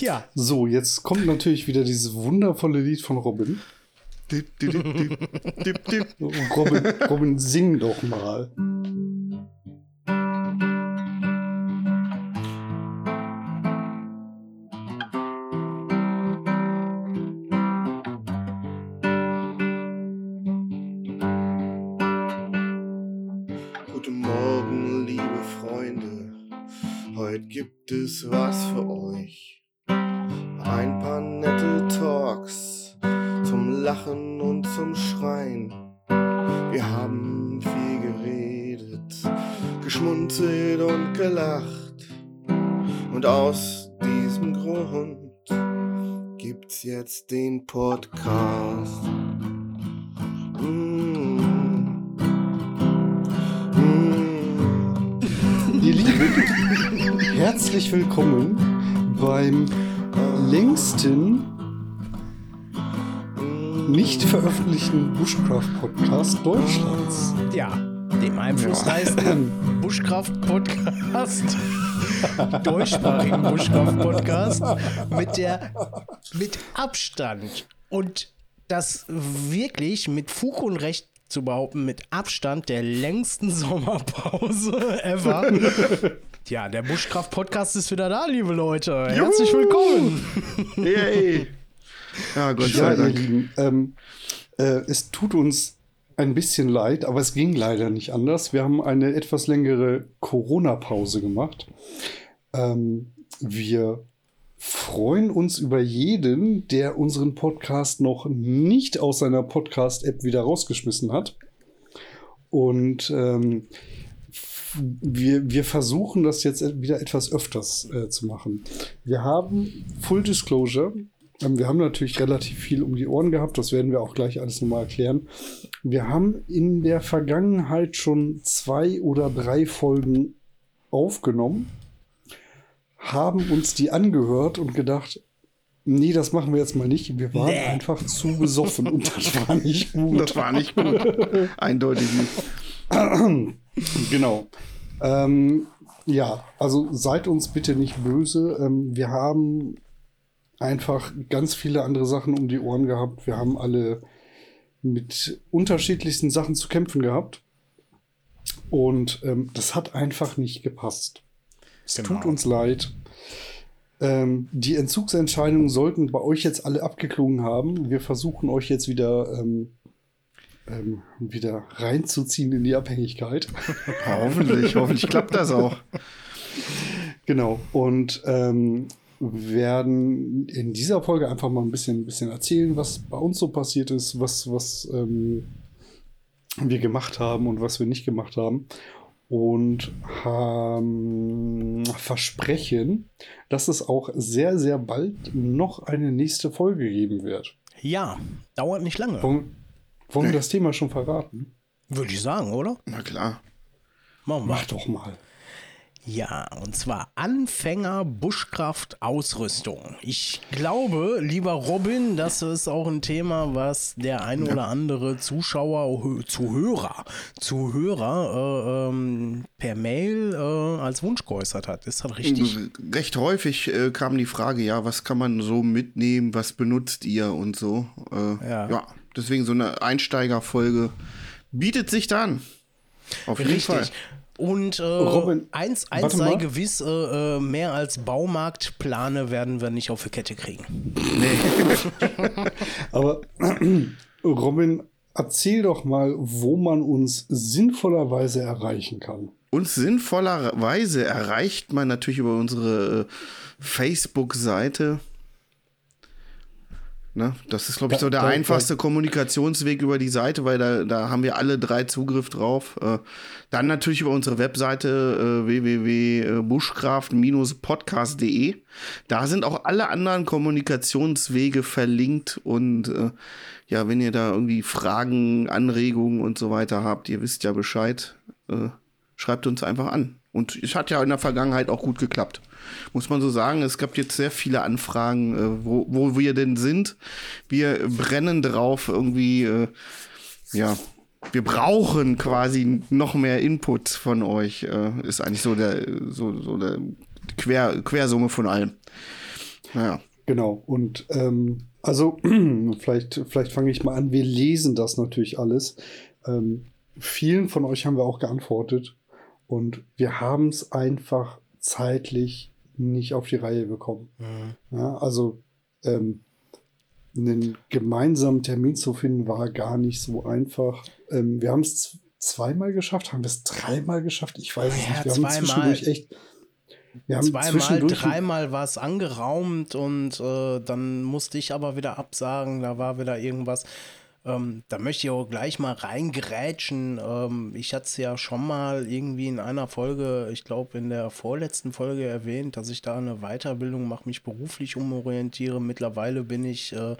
Ja. So, jetzt kommt natürlich wieder dieses wundervolle Lied von Robin. Dip, dip, dip. Robin, Robin, sing doch mal. Jetzt den Podcast. Mm. Mm. Ihr Lieben, herzlich willkommen beim längsten nicht veröffentlichten Bushcraft-Podcast Deutschlands. Ja, dem einflussreichsten Buschkraft-Podcast. Deutschsprachigen Buschkraft-Podcast mit der mit Abstand und das wirklich mit Fug und Recht zu behaupten, mit Abstand der längsten Sommerpause ever. Ja, der Buschkraft-Podcast ist wieder da, liebe Leute. Herzlich willkommen. Yay! Ja, Gott Ja, sei ihr Dank. Lieben, ähm, äh, es tut uns ein bisschen leid, aber es ging leider nicht anders. Wir haben eine etwas längere Corona-Pause gemacht. Ähm, wir freuen uns über jeden, der unseren Podcast noch nicht aus seiner Podcast-App wieder rausgeschmissen hat. Und ähm, wir, wir versuchen das jetzt wieder etwas öfters äh, zu machen. Wir haben Full Disclosure. Ähm, wir haben natürlich relativ viel um die Ohren gehabt. Das werden wir auch gleich alles nochmal erklären. Wir haben in der Vergangenheit schon zwei oder drei Folgen aufgenommen, haben uns die angehört und gedacht, nee, das machen wir jetzt mal nicht. Wir waren Nee. einfach zu besoffen und das war nicht gut. Das war nicht gut. Eindeutig nicht. Genau. Ähm, ja, also seid uns bitte nicht böse. Ähm, wir haben einfach ganz viele andere Sachen um die Ohren gehabt. Wir haben alle mit unterschiedlichsten Sachen zu kämpfen gehabt. Und ähm, das hat einfach nicht gepasst. Es Genau. tut uns leid. Ähm, die Entzugsentscheidungen sollten bei euch jetzt alle abgeklungen haben. Wir versuchen euch jetzt wieder, ähm, ähm, wieder reinzuziehen in die Abhängigkeit. Hoffentlich, hoffentlich klappt das auch. Genau. Und ähm, werden in dieser Folge einfach mal ein bisschen, ein bisschen erzählen, was bei uns so passiert ist, was, was ähm, wir gemacht haben und was wir nicht gemacht haben. Und haben versprechen, dass es auch sehr, sehr bald noch eine nächste Folge geben wird. Ja, dauert nicht lange, Wollen, wollen wir das Thema schon verraten? würde ich sagen, oder? Na klar. Machen wir. Mach doch mal. Ja, und zwar Anfänger Buschkraft Ausrüstung. Ich glaube, lieber Robin, das ist auch ein Thema, was der ein oder andere Zuschauer, Hö- Zuhörer, Zuhörer äh, ähm, per Mail äh, als Wunsch geäußert hat. Ist das richtig? Recht häufig äh, kam die Frage, ja, was kann man so mitnehmen, was benutzt ihr und so. Äh, Ja. ja. deswegen so eine Einsteigerfolge bietet sich da an. Auf jeden Fall. Und äh, Robin, eins, eins sei mal. gewiss, äh, äh, mehr als Baumarktplane werden wir nicht auf die Kette kriegen. Aber Robin, erzähl doch mal, wo man uns sinnvollerweise erreichen kann. Uns sinnvollerweise erreicht man natürlich über unsere äh, Facebook-Seite. Ne? Das ist, glaube ich, Da- so der da- einfachste Kommunikationsweg über die Seite, weil da, da haben wir alle drei Zugriff drauf. Äh, dann natürlich über unsere Webseite äh, www.buschkraft-podcast.de. Da sind auch alle anderen Kommunikationswege verlinkt und äh, ja, wenn ihr da irgendwie Fragen, Anregungen und so weiter habt, ihr wisst ja Bescheid, äh, schreibt uns einfach an. Und es hat ja in der Vergangenheit auch gut geklappt. Muss man so sagen, es gab jetzt sehr viele Anfragen, äh, wo, wo wir denn sind. Wir brennen drauf, irgendwie, äh, ja, wir brauchen quasi noch mehr Input von euch. Äh, ist eigentlich so der, so, so der Quer, Quersumme von allem. Naja. Genau. Und ähm, also, vielleicht, vielleicht fange ich mal an. Wir lesen das natürlich alles. Ähm, vielen von euch haben wir auch geantwortet. Und wir haben es einfach zeitlich nicht auf die Reihe bekommen. Mhm. Ja, also ähm, einen gemeinsamen Termin zu finden, war gar nicht so einfach. Ähm, wir haben es zweimal geschafft, haben wir es dreimal geschafft? Ich weiß es Ja, nicht. Wir haben zweimal. zwischendurch echt. Wir haben Zweimal, zwischendurch dreimal war es angeraumt und äh, dann musste ich aber wieder absagen, da war wieder irgendwas. Ähm, da möchte ich auch gleich mal reingrätschen. Ähm, ich hatte es ja schon mal irgendwie in einer Folge, ich glaube in der vorletzten Folge erwähnt, dass ich da eine Weiterbildung mache, mich beruflich umorientiere. Mittlerweile bin ich äh,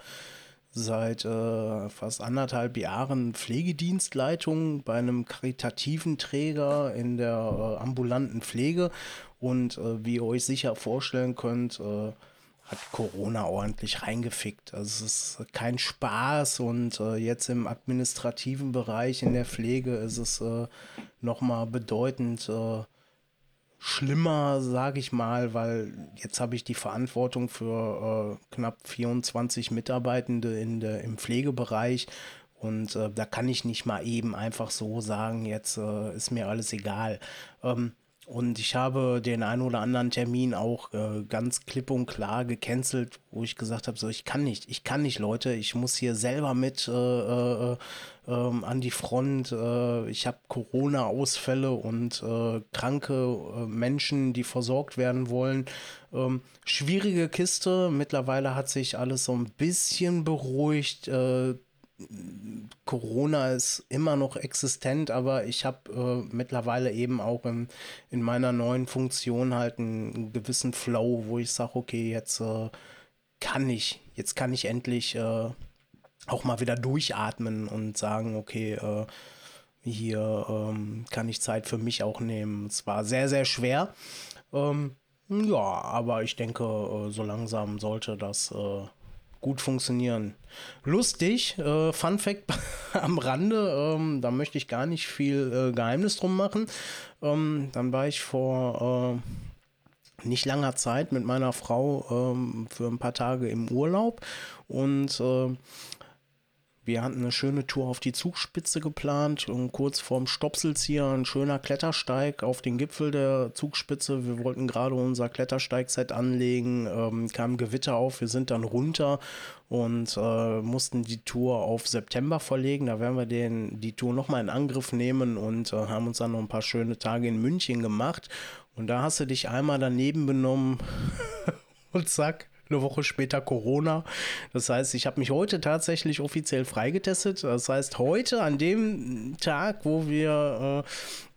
seit äh, fast anderthalb Jahren Pflegedienstleitung bei einem karitativen Träger in der äh, ambulanten Pflege. Und äh, wie ihr euch sicher vorstellen könnt, äh, hat Corona ordentlich reingefickt. Also es ist kein Spaß und äh, jetzt im administrativen Bereich in der Pflege ist es äh, nochmal bedeutend äh, schlimmer, sage ich mal, weil jetzt habe ich die Verantwortung für äh, knapp 24 Mitarbeitende in der, im Pflegebereich und äh, da kann ich nicht mal eben einfach so sagen, jetzt äh, ist mir alles egal. Ähm, und ich habe den einen oder anderen Termin auch äh, ganz klipp und klar gecancelt, wo ich gesagt habe, so ich kann nicht, ich kann nicht, Leute, ich muss hier selber mit äh, äh, ähm, an die Front. Äh, ich habe Corona-Ausfälle und äh, kranke äh, Menschen, die versorgt werden wollen. Ähm, schwierige Kiste. Mittlerweile hat sich alles so ein bisschen beruhigt. Corona ist immer noch existent, aber ich habe äh, mittlerweile eben auch im, in meiner neuen Funktion halt einen, einen gewissen Flow, wo ich sage, okay, jetzt äh, kann ich, jetzt kann ich endlich äh, auch mal wieder durchatmen und sagen, okay, äh, hier ähm, kann ich Zeit für mich auch nehmen. Es war sehr, sehr schwer. Ähm, ja, aber ich denke, äh, so langsam sollte das äh, gut funktionieren. Lustig, äh, Fun Fact am Rande, ähm, da möchte ich gar nicht viel äh, Geheimnis drum machen. Ähm, dann war ich vor äh, nicht langer Zeit mit meiner Frau ähm, für ein paar Tage im Urlaub und äh, wir hatten eine schöne Tour auf die Zugspitze geplant und kurz vorm Stopselzieher ein schöner Klettersteig auf den Gipfel der Zugspitze. Wir wollten gerade unser Klettersteigset anlegen, ähm, kam Gewitter auf, wir sind dann runter und äh, mussten die Tour auf September verlegen. Da werden wir den, die Tour nochmal in Angriff nehmen und äh, haben uns dann noch ein paar schöne Tage in München gemacht. Und da hast du dich einmal daneben benommen und zack, eine Woche später Corona. Das heißt, ich habe mich heute tatsächlich offiziell freigetestet. Das heißt, heute an dem Tag, wo wir äh,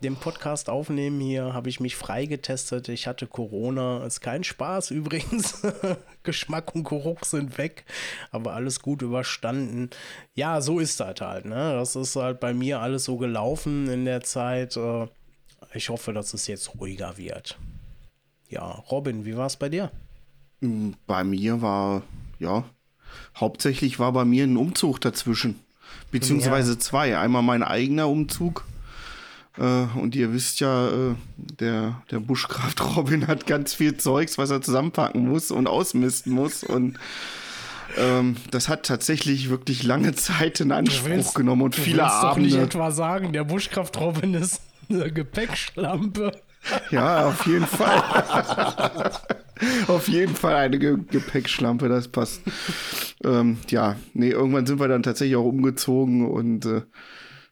den Podcast aufnehmen hier, habe ich mich freigetestet. Ich hatte Corona. Ist kein Spaß übrigens. Geschmack und Geruch sind weg, aber alles gut überstanden. Ja, so ist das halt. Ne? Das ist halt bei mir alles so gelaufen in der Zeit. Äh, ich hoffe, dass es jetzt ruhiger wird. Ja, Robin, wie war es bei dir? Bei mir war, ja, hauptsächlich war bei mir ein Umzug dazwischen. Beziehungsweise Ja. zwei. Einmal mein eigener Umzug. Äh, und ihr wisst ja, äh, der, der Buschkraft Robin hat ganz viel Zeugs, was er zusammenpacken muss und ausmisten muss. Und ähm, das hat tatsächlich wirklich lange Zeit in Anspruch genommen und viele doch nicht Abende. etwa sagen, der Buschkraft Robin ist eine Gepäckschlampe. Ja, auf jeden Fall. auf jeden Fall eine Ge Gepäckschlampe, das passt. ähm, ja, nee, irgendwann sind wir dann tatsächlich auch umgezogen und äh,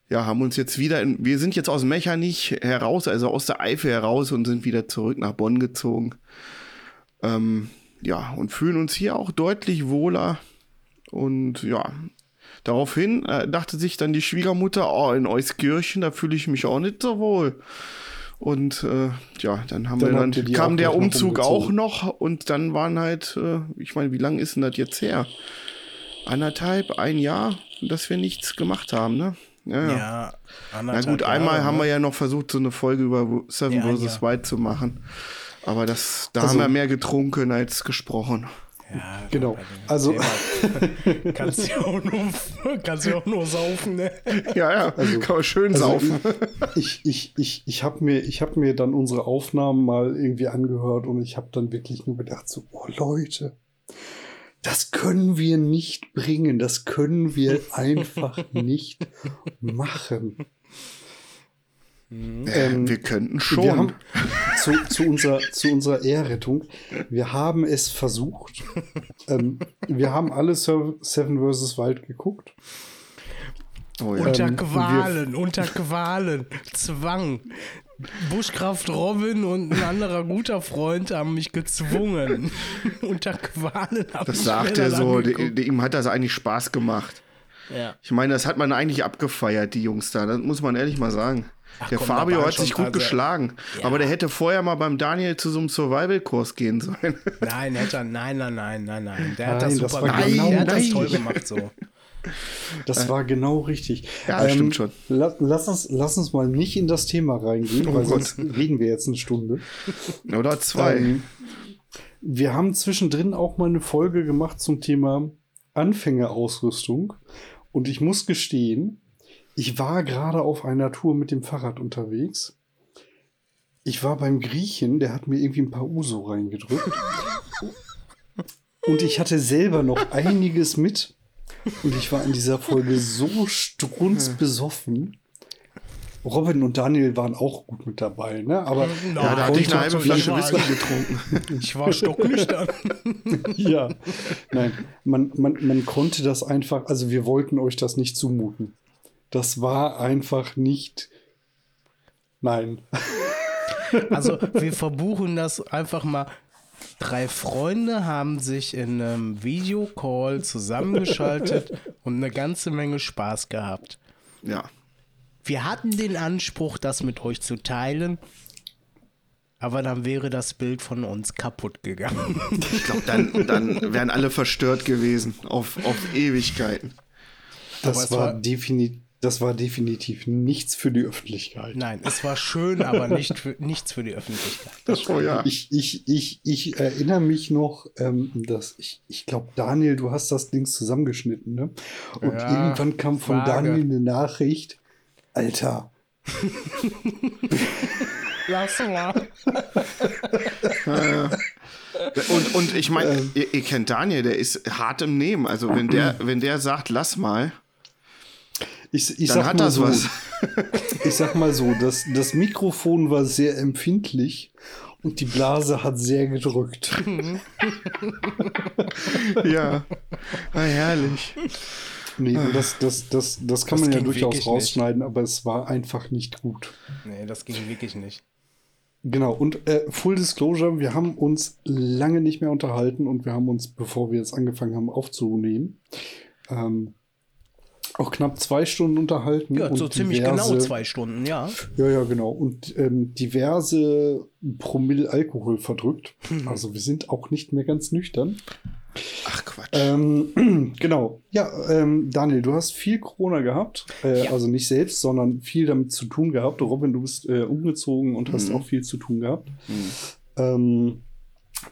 ja, haben uns jetzt wieder, in, wir sind jetzt aus Mechernich heraus, also aus der Eifel heraus und sind wieder zurück nach Bonn gezogen. Ähm, ja, und fühlen uns hier auch deutlich wohler. Und ja, daraufhin äh, dachte sich dann die Schwiegermutter, oh, in Euskirchen, da fühle ich mich auch nicht so wohl. Und äh, ja, dann haben Dann wir dann kam der gleich noch Umzug auch noch und dann waren halt, äh, ich meine, wie lange ist denn das jetzt her? Anderthalb, ein Jahr, dass wir nichts gemacht haben, ne? Ja, ja. Na gut, einmal Jahre, haben wir ne? ja noch versucht, so eine Folge über Seven Ja, vs. White zu machen. Aber das, da Also- haben wir mehr getrunken als gesprochen. Ja, Genau. Also- kannst ja auch nur, kannst ja auch nur saufen, ne? Ja, ja, kann man schön Also saufen. ich, ich, ich, ich habe mir, ich hab mir dann unsere Aufnahmen mal irgendwie angehört und ich habe dann wirklich nur gedacht, so, oh Leute, Das können wir nicht bringen. Das können wir einfach nicht machen. Ähm, wir könnten schon. Wir haben zu, zu, unserer, zu unserer Ehrrettung, wir haben es versucht. ähm, wir haben alle Seven vs. Wild geguckt. Oh, ja. Unter ähm, Qualen, unter Qualen, Zwang. Buschkraft Robin und ein anderer guter Freund haben mich gezwungen. unter Qualen. Das sagt er so, die, die, ihm hat das eigentlich Spaß gemacht. Ja. Ich meine, das hat man eigentlich abgefeiert, die Jungs da. Das muss man ehrlich mal sagen. Ach, der komm, Fabio hat sich gut geschlagen. Ja. Aber der hätte vorher mal beim Daniel zu so einem Survival-Kurs gehen sollen. Nein, hätte er, nein, nein, nein, nein, nein. Der nein, hat das super das gemacht. Genau der hat das toll gemacht so. Das war genau richtig. Ja, ähm, stimmt schon. La lass, uns, lass uns mal nicht in das Thema reingehen, oh weil Gott. sonst reden wir jetzt eine Stunde. Oder zwei. Ähm, wir haben zwischendrin auch mal eine Folge gemacht zum Thema Anfängerausrüstung. Und ich muss gestehen, ich war gerade auf einer Tour mit dem Fahrrad unterwegs. Ich war beim Griechen, der hat mir irgendwie ein paar Uso reingedrückt. Und ich hatte selber noch einiges mit. Und ich war in dieser Folge so strunzbesoffen. Robin und Daniel waren auch gut mit dabei, ne? Aber ja, da hatte ich eine halbe Flasche Whisky getrunken. Ich war stocknüchtern. ja, nein, man, man, man konnte das einfach, also wir wollten euch das nicht zumuten. Das war einfach nicht. Nein. Also wir verbuchen das einfach mal. Drei Freunde haben sich in einem Videocall zusammengeschaltet und eine ganze Menge Spaß gehabt. Ja. Wir hatten den Anspruch, das mit euch zu teilen, aber dann wäre das Bild von uns kaputt gegangen. Ich glaube, dann, dann wären alle verstört gewesen auf, auf Ewigkeiten. Das war, war definitiv das war definitiv nichts für die Öffentlichkeit. Nein, es war schön, aber nicht für, nichts für die Öffentlichkeit. Oh, ja. ich, ich, ich, ich erinnere mich noch, ähm, dass ich, ich glaube, Daniel, du hast das Ding zusammengeschnitten, ne? Und ja, irgendwann kam von vage. Daniel eine Nachricht, Alter. Lass mal. und, und ich meine, ähm, ihr, ihr, kennt Daniel, der ist hart im Nehmen. Also wenn der, wenn der sagt, lass mal, ich, ich Dann sag mal so, was. ich sag mal so, das, das Mikrofon war sehr empfindlich und die Blase hat sehr gedrückt. ja, ah, herrlich. Nee, das, das, das, das kann das man ja durchaus rausschneiden, nicht. aber es war einfach nicht gut. Nee, das ging wirklich nicht. Genau, und äh, Full Disclosure, wir haben uns lange nicht mehr unterhalten und wir haben uns, bevor wir jetzt angefangen haben aufzunehmen, ähm, auch knapp zwei Stunden unterhalten. Ja, so ziemlich diverse, genau zwei Stunden, ja. Ja, ja, genau. Und ähm, diverse Promille Alkohol verdrückt. Mhm. Also wir sind auch nicht mehr ganz nüchtern. Ach Quatsch. Ähm, genau. Ja, ähm, Daniel, du hast viel Corona gehabt. Äh, ja. Also nicht selbst, sondern viel damit zu tun gehabt. Robin, du bist äh, umgezogen und mhm. hast auch viel zu tun gehabt. Mhm. Ähm,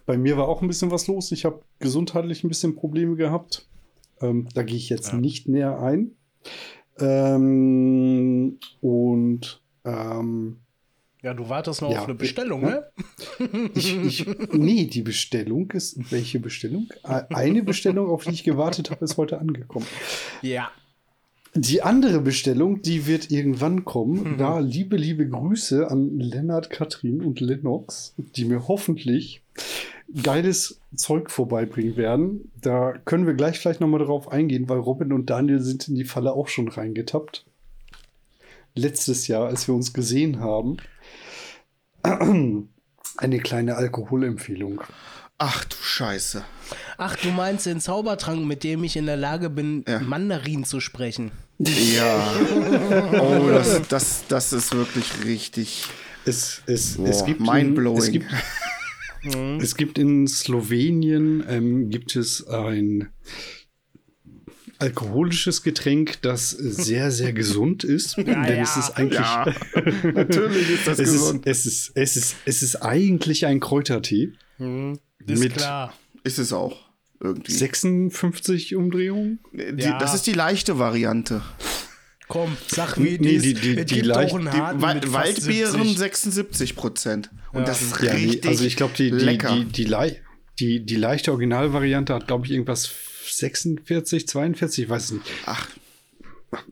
bei mir war auch ein bisschen was los. Ich habe gesundheitlich ein bisschen Probleme gehabt. Ähm, da gehe ich jetzt ja. nicht näher ein. Ähm, und ähm, ja, du wartest noch ja, auf eine Bestellung, ne? Ich, ich, nee, die Bestellung ist. Welche Bestellung? Eine Bestellung, auf die ich gewartet habe, ist heute angekommen. Ja. Die andere Bestellung, die wird irgendwann kommen. Mhm. Da liebe, liebe Grüße an Lennart, Katrin und Lennox, die mir hoffentlich geiles Zeug vorbeibringen werden. Da können wir gleich vielleicht nochmal drauf eingehen, weil Robin und Daniel sind in die Falle auch schon reingetappt. Letztes Jahr, als wir uns gesehen haben. Eine kleine Alkoholempfehlung. Ach du Scheiße. Ach, du meinst den Zaubertrank, mit dem ich in der Lage bin, ja. Mandarin zu sprechen. Ja. oh, das, das, das ist wirklich richtig. Es, es, Boah, es gibt mindblowing. Es gibt, Mhm. Es gibt in Slowenien ähm, gibt es ein alkoholisches Getränk, das sehr, sehr gesund ist. Ja, denn ja. es ist eigentlich. Ja, natürlich ist das es gesund. Ist, es, ist, es, ist, es ist eigentlich ein Kräutertee. Mhm. Ist mit klar. Ist es auch. Irgendwie. 56 Umdrehungen? Die, das ist die leichte Variante. Komm, sag wie nee, die, die, die, die, leicht, die Wald, Waldbeeren 76 Prozent. Und ja. das ist ja, richtig Also ich glaube, die, die, die, die, die, die leichte Originalvariante hat, glaube ich, irgendwas 46, 42, ich weiß es nicht. Ach,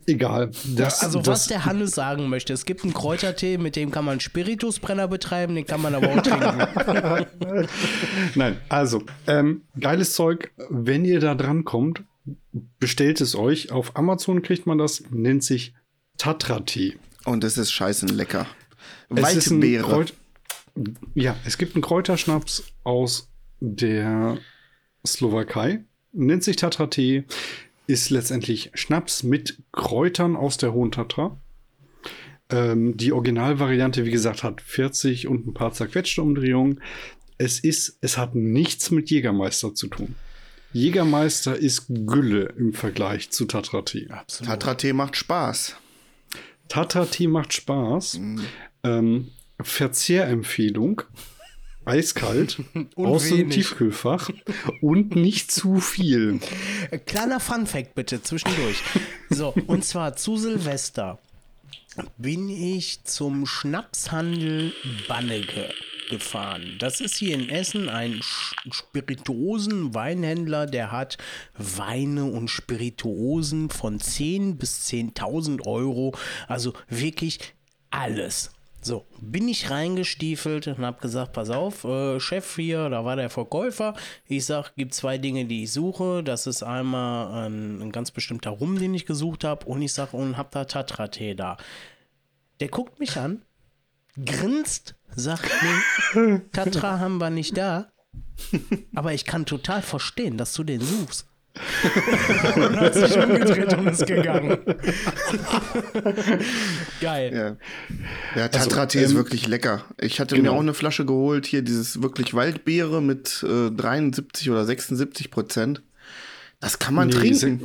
Egal. Das, Also was das, der Hannes sagen möchte, es gibt einen Kräutertee, mit dem kann man Spiritusbrenner betreiben, den kann man aber auch trinken. Nein, also, ähm, geiles Zeug. Wenn ihr da dran kommt, bestellt es euch. Auf Amazon kriegt man das, nennt sich Tatra-Tee. und es ist scheiße lecker. Waldbeere. Ja, es gibt einen Kräuterschnaps aus der Slowakei, nennt sich Tatra-Tee, ist letztendlich Schnaps mit Kräutern aus der Hohen Tatra. Ähm, die Originalvariante, wie gesagt, hat 40 und ein paar zerquetschte Umdrehungen. Es ist, es hat nichts mit Jägermeister zu tun. Jägermeister ist Gülle im Vergleich zu Tatra-Tee. Absolut. Tatra-Tee macht Spaß. Tata-Tee macht Spaß. Ähm, Verzehrempfehlung. Eiskalt. Aus dem. Tiefkühlfach. Und nicht zu viel. Äh, Kleiner Funfact bitte zwischendurch. So, und zwar zu Silvester bin ich zum Schnapshandel Banneke gefahren. Das ist hier in Essen ein Sch- Spirituosen-Weinhändler, der hat Weine und Spirituosen von 10 bis 10.000 Euro. Also wirklich alles. So, bin ich reingestiefelt und habe gesagt, pass auf, äh, Chef hier, da war der Verkäufer. Ich sag, gibt zwei Dinge, die ich suche. Das ist einmal ein, ein ganz bestimmter Rum, den ich gesucht habe. Und ich sag, und hab da Tatra-Tee da. Der guckt mich an, grinst, sagt mir, Tatra haben wir nicht da. Aber ich kann total verstehen, dass du den suchst. und hat sich umgedreht und ist gegangen. Geil. Ja, ja Tatra-Tee ist ähm, wirklich lecker. Ich hatte mir genau. auch eine Flasche geholt, hier dieses wirklich Waldbeere mit äh, 73 oder 76 Prozent. Das kann man Nee, trinken. sind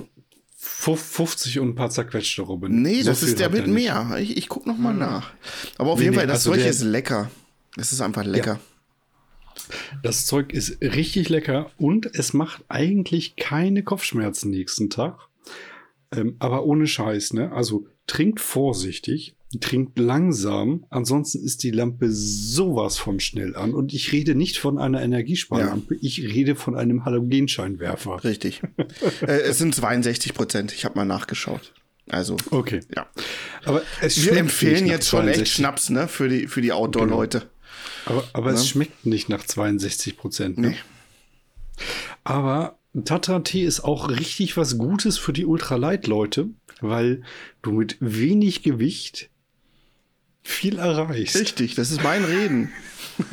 50 und ein paar zerquetschte Robben. Nee, So das ist der mit mehr. Ich, ich guck noch mal nach. Aber auf Nee, jeden nee, Fall, das also Zeug ist lecker. Es ist einfach lecker. Das Zeug ist richtig lecker und es macht eigentlich keine Kopfschmerzen nächsten Tag. Ähm, aber ohne Scheiß, ne? Also trinkt vorsichtig, trinkt langsam, ansonsten ist die Lampe sowas von schnell an. Und ich rede nicht von einer Energiesparlampe, ich rede von einem Halogenscheinwerfer. Richtig. äh, es sind 62 Prozent. Ich habe mal nachgeschaut. Also, Okay. ja. Aber es Wir empfehlen jetzt schon echt 62. Schnaps, ne? Für die, für die Outdoor-Leute. Aber, aber Ne? es schmeckt nicht nach 62 Prozent. Ne? Nee. Aber Tatra-Tee ist auch richtig was Gutes für die Ultralight-Leute, weil du mit wenig Gewicht viel erreichst. Richtig, das ist mein Reden.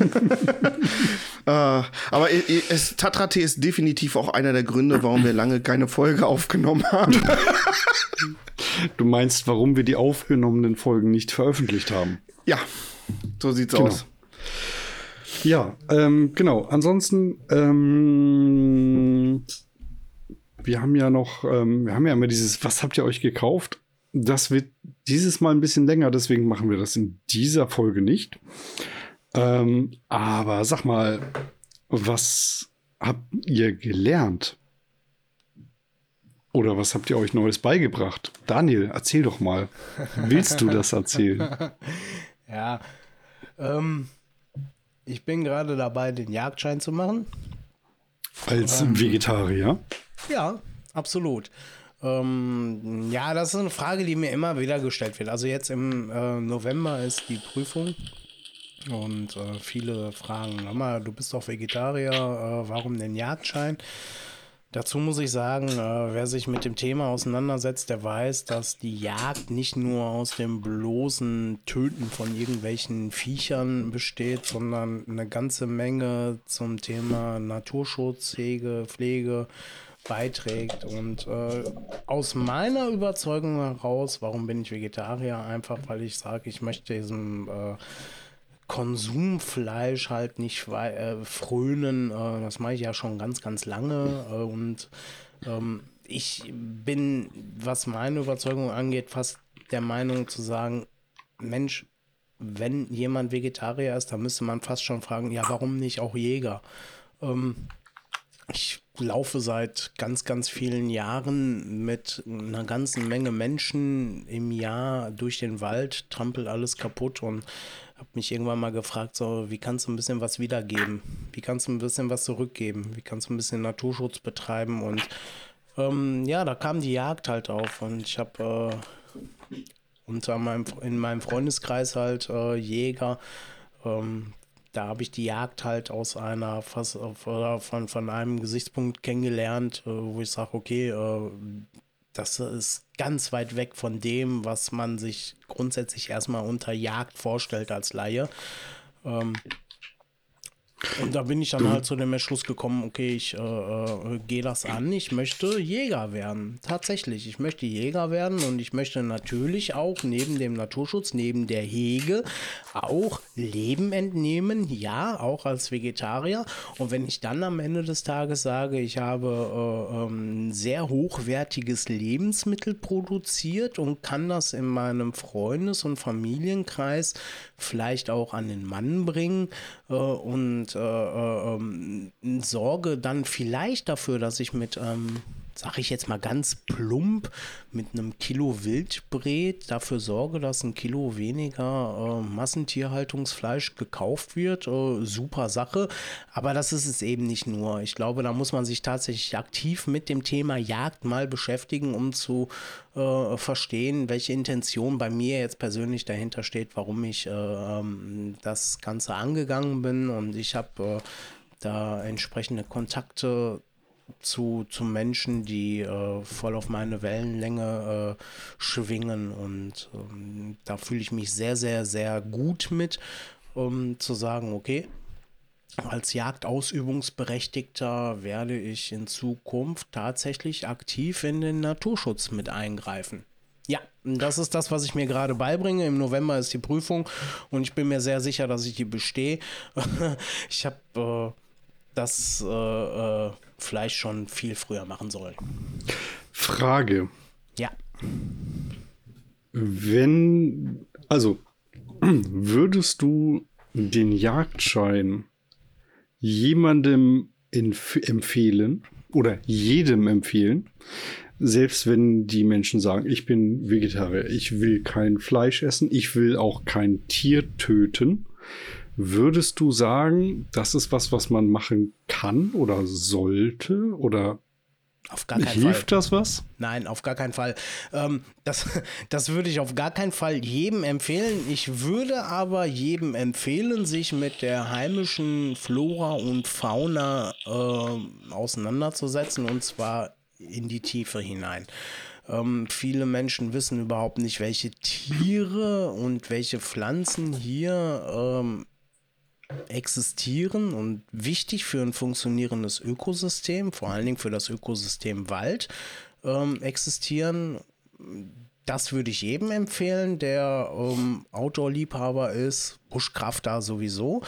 äh, aber es, Tatra-Tee ist definitiv auch einer der Gründe, warum wir lange keine Folge aufgenommen haben. Du meinst, warum wir die aufgenommenen Folgen nicht veröffentlicht haben? ja, so sieht's Genau. aus. Ja, ähm, genau. Ansonsten, ähm, wir haben ja noch, ähm, wir haben ja immer dieses, was habt ihr euch gekauft? Das wird dieses Mal ein bisschen länger, deswegen machen wir das in dieser Folge nicht. Ähm, aber sag mal, was habt ihr gelernt? Oder was habt ihr euch Neues beigebracht? Daniel, erzähl doch mal. Willst du das erzählen? Ja, ähm, ich bin gerade dabei, den Jagdschein zu machen. Als Vegetarier? Ja, absolut. Ähm, ja, das ist eine Frage, die mir immer wieder gestellt wird. Also jetzt im äh, November ist die Prüfung und äh, viele fragen, mal, du bist doch Vegetarier, äh, warum den Jagdschein? Dazu muss ich sagen, äh, wer sich mit dem Thema auseinandersetzt, der weiß, dass die Jagd nicht nur aus dem bloßen Töten von irgendwelchen Viechern besteht, sondern eine ganze Menge zum Thema Naturschutz, Hege, Pflege beiträgt. Und äh, aus meiner Überzeugung heraus, warum bin ich Vegetarier? Einfach, weil ich sage, ich möchte diesem äh, Konsumfleisch halt nicht äh, frönen. Äh, das mache ich ja schon ganz, ganz lange. Äh, und ähm, ich bin, was meine Überzeugung angeht, fast der Meinung zu sagen, Mensch, wenn jemand Vegetarier ist, dann müsste man fast schon fragen, ja, warum nicht auch Jäger? Ähm, ich laufe seit ganz, ganz vielen Jahren mit einer ganzen Menge Menschen im Jahr durch den Wald, trampel alles kaputt und habe mich irgendwann mal gefragt, so, wie kannst du ein bisschen was wiedergeben? Wie kannst du ein bisschen was zurückgeben? Wie kannst du ein bisschen Naturschutz betreiben? Und ähm, ja, da kam die Jagd halt auf und ich habe äh, unter meinem, in meinem Freundeskreis halt äh, Jäger, ähm, da habe ich die Jagd halt aus einer fast von, von einem Gesichtspunkt kennengelernt, äh, wo ich sage, okay, äh, das ist ganz weit weg von dem, was man sich grundsätzlich erstmal unter Jagd vorstellt als Laie. Ähm, und da bin ich dann halt zu dem Entschluss gekommen, okay, ich äh, äh, gehe das an, ich möchte Jäger werden. Tatsächlich, ich möchte Jäger werden und ich möchte natürlich auch neben dem Naturschutz, neben der Hege auch Leben entnehmen, ja, auch als Vegetarier. Und wenn ich dann am Ende des Tages sage, ich habe äh, ähm, sehr hochwertiges Lebensmittel produziert und kann das in meinem Freundes- und Familienkreis vielleicht auch an den Mann bringen äh, und äh, äh, ähm, sorge dann vielleicht dafür, dass ich mit, ähm, sag ich jetzt mal ganz plump, mit einem Kilo Wildbret dafür sorge, dass ein Kilo weniger äh, Massentierhaltungsfleisch gekauft wird. Äh, super Sache. Aber das ist es eben nicht nur. Ich glaube, da muss man sich tatsächlich aktiv mit dem Thema Jagd mal beschäftigen, um zu äh, verstehen, welche Intention bei mir jetzt persönlich dahinter steht, warum ich äh, ähm, das Ganze angegangen bin. Und ich habe äh, da entsprechende Kontakte zu, zu Menschen, die äh, voll auf meine Wellenlänge äh, schwingen. Und ähm, da fühle ich mich sehr, sehr, sehr gut mit, um zu sagen, okay, als Jagdausübungsberechtigter werde ich in Zukunft tatsächlich aktiv in den Naturschutz mit eingreifen. Ja, das ist das, was ich mir gerade beibringe. Im November ist die Prüfung und ich bin mir sehr sicher, dass ich die bestehe. ich habe äh, das äh, äh, vielleicht schon viel früher machen sollen. Frage. Ja. Wenn, also, würdest du den Jagdschein jemandem empfehlen oder jedem empfehlen, selbst wenn die Menschen sagen, ich bin Vegetarier, ich will kein Fleisch essen, ich will auch kein Tier töten, würdest du sagen, das ist was, was man machen kann oder sollte oder auf gar keinen Hilft Fall. das was? Nein, auf gar keinen Fall. Ähm, das, das würde ich auf gar keinen Fall jedem empfehlen. Ich würde aber jedem empfehlen, sich mit der heimischen Flora und Fauna äh, auseinanderzusetzen und zwar in die Tiefe hinein. Ähm, viele Menschen wissen überhaupt nicht, welche Tiere und welche Pflanzen hier ähm, existieren und wichtig für ein funktionierendes Ökosystem, vor allen Dingen für das Ökosystem Wald, ähm, existieren. Das würde ich jedem empfehlen, der ähm, Outdoor-Liebhaber ist, Buschkrafter sowieso.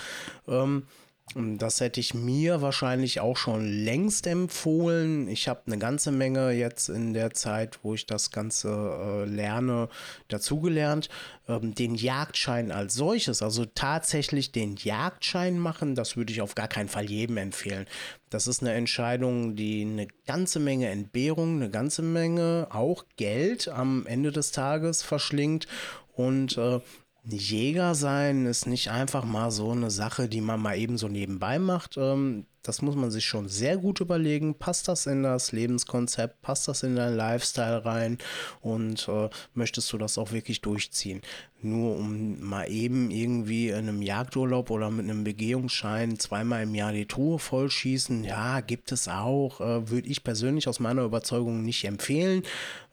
Ähm, das hätte ich mir wahrscheinlich auch schon längst empfohlen. Ich habe eine ganze Menge jetzt in der Zeit, wo ich das Ganze äh, lerne, dazugelernt. Ähm, den Jagdschein als solches, also tatsächlich den Jagdschein machen, das würde ich auf gar keinen Fall jedem empfehlen. Das ist eine Entscheidung, die eine ganze Menge Entbehrung, eine ganze Menge auch Geld am Ende des Tages verschlingt. Und äh, Jäger sein ist nicht einfach mal so eine Sache, die man mal eben so nebenbei macht. Ähm, das muss man sich schon sehr gut überlegen. Passt das in das Lebenskonzept? Passt das in deinen Lifestyle rein? Und äh, möchtest du das auch wirklich durchziehen? Nur um mal eben irgendwie in einem Jagdurlaub oder mit einem Begehungsschein zweimal im Jahr die Truhe vollschießen, ja, gibt es auch. Äh, Würde ich persönlich aus meiner Überzeugung nicht empfehlen.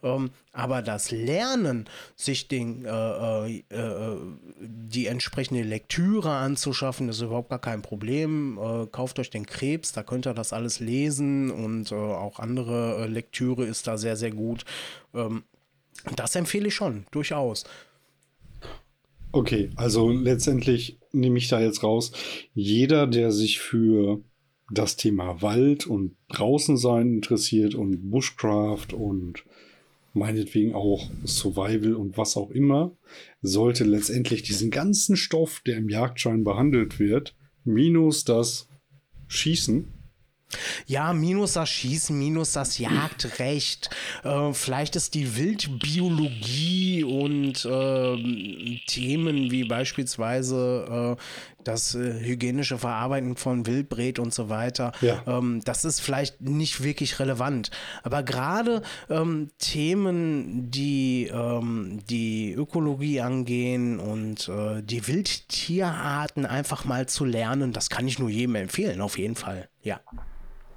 Ähm, aber das Lernen, sich den, äh, äh, äh die entsprechende Lektüre anzuschaffen, ist überhaupt gar kein Problem. Äh, kauft euch den Krebs, da könnt ihr das alles lesen und äh, auch andere Lektüre ist da sehr, sehr gut. Ähm, das empfehle ich schon, durchaus. Okay, also letztendlich nehme ich da jetzt raus, jeder, der sich für das Thema Wald und draußen sein interessiert und Bushcraft und meinetwegen auch Survival und was auch immer, sollte letztendlich diesen ganzen Stoff, der im Jagdschein behandelt wird, minus das Schießen, Ja, minus das Schießen, minus das Jagdrecht. Äh, vielleicht ist die Wildbiologie und äh, Themen wie beispielsweise äh, das äh, hygienische Verarbeiten von Wildbret und so weiter, Ja. ähm, das ist vielleicht nicht wirklich relevant. Aber gerade ähm, Themen, die ähm, die Ökologie angehen und äh, die Wildtierarten einfach mal zu lernen, das kann ich nur jedem empfehlen, auf jeden Fall. Ja.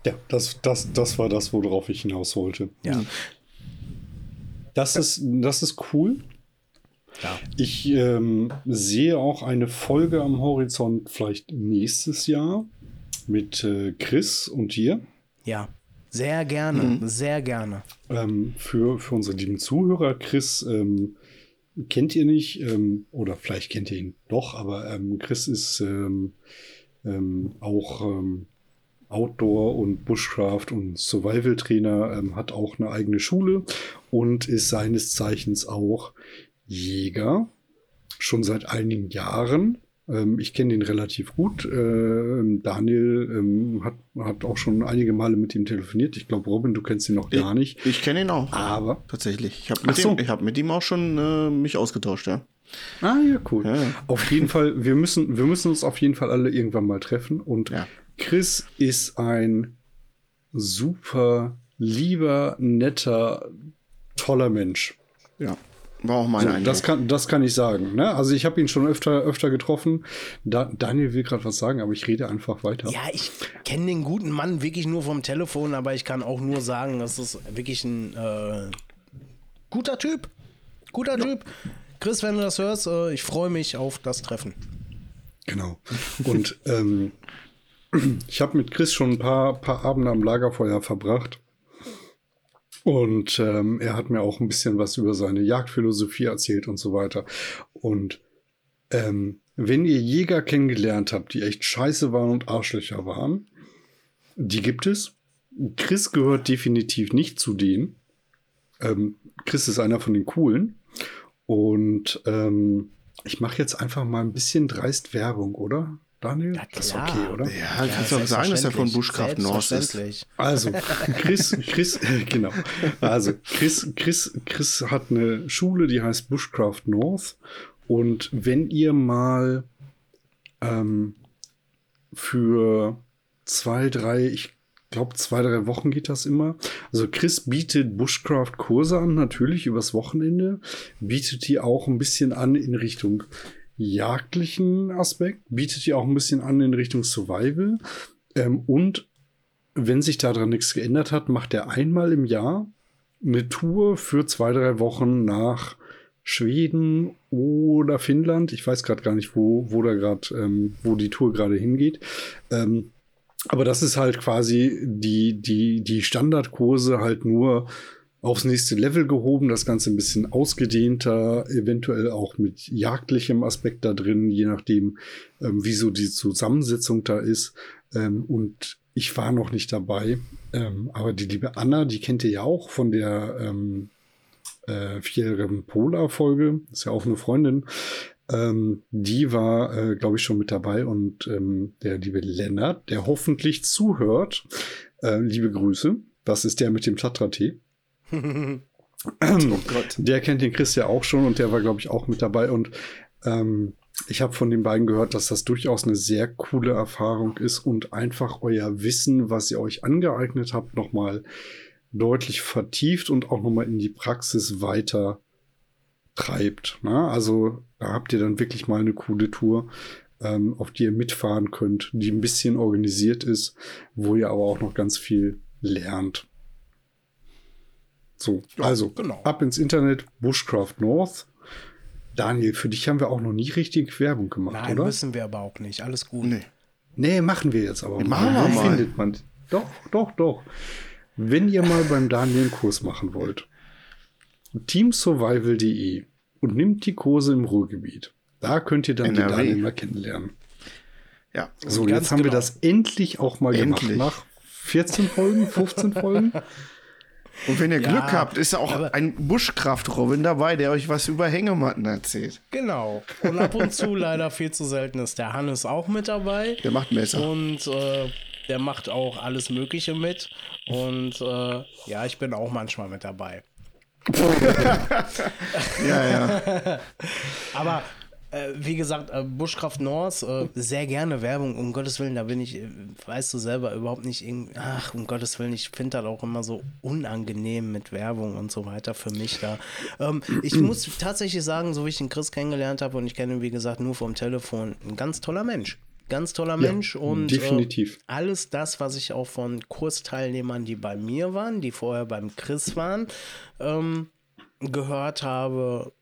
Ja, das, das, das war das, worauf ich hinaus wollte. Ja. Das ist, das ist cool. Ja. Ich ähm, sehe auch eine Folge am Horizont vielleicht nächstes Jahr mit äh, Chris und dir. Ja, sehr gerne, sehr gerne. Ähm, für, für unsere lieben Zuhörer, Chris ähm, kennt ihr nicht, ähm, oder vielleicht kennt ihr ihn doch, aber ähm, Chris ist ähm, ähm, auch ähm, Outdoor- und Bushcraft- und Survival-Trainer, ähm, hat auch eine eigene Schule und ist seines Zeichens auch Jäger, schon seit einigen Jahren. Ähm, ich kenne ihn relativ gut. Ähm, Daniel ähm, hat, hat auch schon einige Male mit ihm telefoniert. Ich glaube, Robin, du kennst ihn noch gar nicht. Ich kenne ihn auch. Aber Tatsächlich. Ich habe mit, so. ihm- ich hab mit ihm auch schon äh, mich ausgetauscht, ja. Ah, ja, cool. Ja, ja. Auf jeden Fall, wir müssen, wir müssen uns auf jeden Fall alle irgendwann mal treffen. Und Ja. Chris ist ein super lieber, netter, toller Mensch. Ja. War auch mein So, Eindruck. das, kann, das kann ich sagen. Ne? Also ich habe ihn schon öfter, öfter getroffen. Da, Daniel will gerade was sagen, aber ich rede einfach weiter. Ja, ich kenne den guten Mann wirklich nur vom Telefon, aber ich kann auch nur sagen, das ist wirklich ein äh, guter Typ. Guter Typ. Chris, wenn du das hörst, äh, ich freue mich auf das Treffen. Genau. Und ähm, ich habe mit Chris schon ein paar, paar Abende am Lagerfeuer verbracht. Und ähm, er hat mir auch ein bisschen was über seine Jagdphilosophie erzählt und so weiter. Und ähm, wenn ihr Jäger kennengelernt habt, die echt scheiße waren und Arschlöcher waren, die gibt es. Chris gehört definitiv nicht zu denen. Ähm, Chris ist einer von den coolen. Und ähm, ich mache jetzt einfach mal ein bisschen dreist Werbung, oder? Daniel? Ja, das ist okay, oder? ja, kannst du auch sagen, dass er von Bushcraft North ist. Also, Chris, Chris, genau. Also, Chris, Chris, Chris hat eine Schule, die heißt Bushcraft North. Und wenn ihr mal ähm, für zwei, drei, ich glaube, zwei, drei Wochen geht das immer. Also, Chris bietet Bushcraft-Kurse an, natürlich übers Wochenende. Bietet die auch ein bisschen an in Richtung jagdlichen Aspekt, bietet die auch ein bisschen an in Richtung Survival. Ähm, und wenn sich daran nichts geändert hat, macht er einmal im Jahr eine Tour für zwei, drei Wochen nach Schweden oder Finnland. Ich weiß gerade gar nicht, wo, wo da gerade, ähm, wo die Tour gerade hingeht. Ähm, aber das ist halt quasi die, die, die Standardkurse halt nur aufs nächste Level gehoben, das Ganze ein bisschen ausgedehnter, eventuell auch mit jagdlichem Aspekt da drin, je nachdem, ähm, wie so die Zusammensetzung da ist. Ähm, und ich war noch nicht dabei, ähm, aber die liebe Anna, die kennt ihr ja auch von der ähm, äh, vierjährigen Polar-Folge, ist ja auch eine Freundin. Ähm, die war, äh, glaube ich, schon mit dabei und ähm, der liebe Lennart, der hoffentlich zuhört, äh, liebe Grüße. Das ist der mit dem Tatra-Tee. Oh Gott. Der kennt den Chris ja auch schon und der war, glaube ich, auch mit dabei. Und ähm, ich habe von den beiden gehört, dass das durchaus eine sehr coole Erfahrung ist und einfach euer Wissen, was ihr euch angeeignet habt, nochmal deutlich vertieft und auch nochmal in die Praxis weiter treibt. Ne? Also da habt ihr dann wirklich mal eine coole Tour, ähm, auf die ihr mitfahren könnt, die ein bisschen organisiert ist, wo ihr aber auch noch ganz viel lernt. So, also genau. ab ins Internet, Bushcraft North. Daniel, für dich haben wir auch noch nie richtig Werbung gemacht, Nein, oder? müssen wir aber auch nicht. Alles gut. Nee. Nee, machen wir jetzt aber Nee, machen wir mal. findet man? Doch, doch, doch. Wenn ihr mal beim Daniel einen Kurs machen wollt, teamsurvival.de und nimmt die Kurse im Ruhrgebiet. Da könnt ihr dann den NRW. Daniel mal kennenlernen. Ja. So, jetzt haben wir genau. das endlich auch mal Endlich. gemacht. Nach 14 Folgen, 15 Folgen. Und wenn ihr Ja, Glück habt, ist auch aber- ein Buschkraft-Robin dabei, der euch was über Hängematten erzählt. Genau. Und ab und zu leider viel zu selten ist der Hannes auch mit dabei. Der macht Messer. Und äh, der macht auch alles Mögliche mit. Und äh, ja, ich bin auch manchmal mit dabei. Ja, ja. Aber wie gesagt, äh, Bushcraft North, äh, sehr gerne Werbung, um Gottes Willen, da bin ich, äh, weißt du selber, überhaupt nicht irgendwie, ach, um Gottes Willen, ich finde das auch immer so unangenehm mit Werbung und so weiter für mich da. Ähm, ich muss tatsächlich sagen, so wie ich den Chris kennengelernt habe und ich kenne ihn, wie gesagt, nur vom Telefon, ein ganz toller Mensch. Ganz toller Ja, Mensch und definitiv. Äh, alles das, was ich auch von Kursteilnehmern, die bei mir waren, die vorher beim Chris waren, ähm, gehört habe,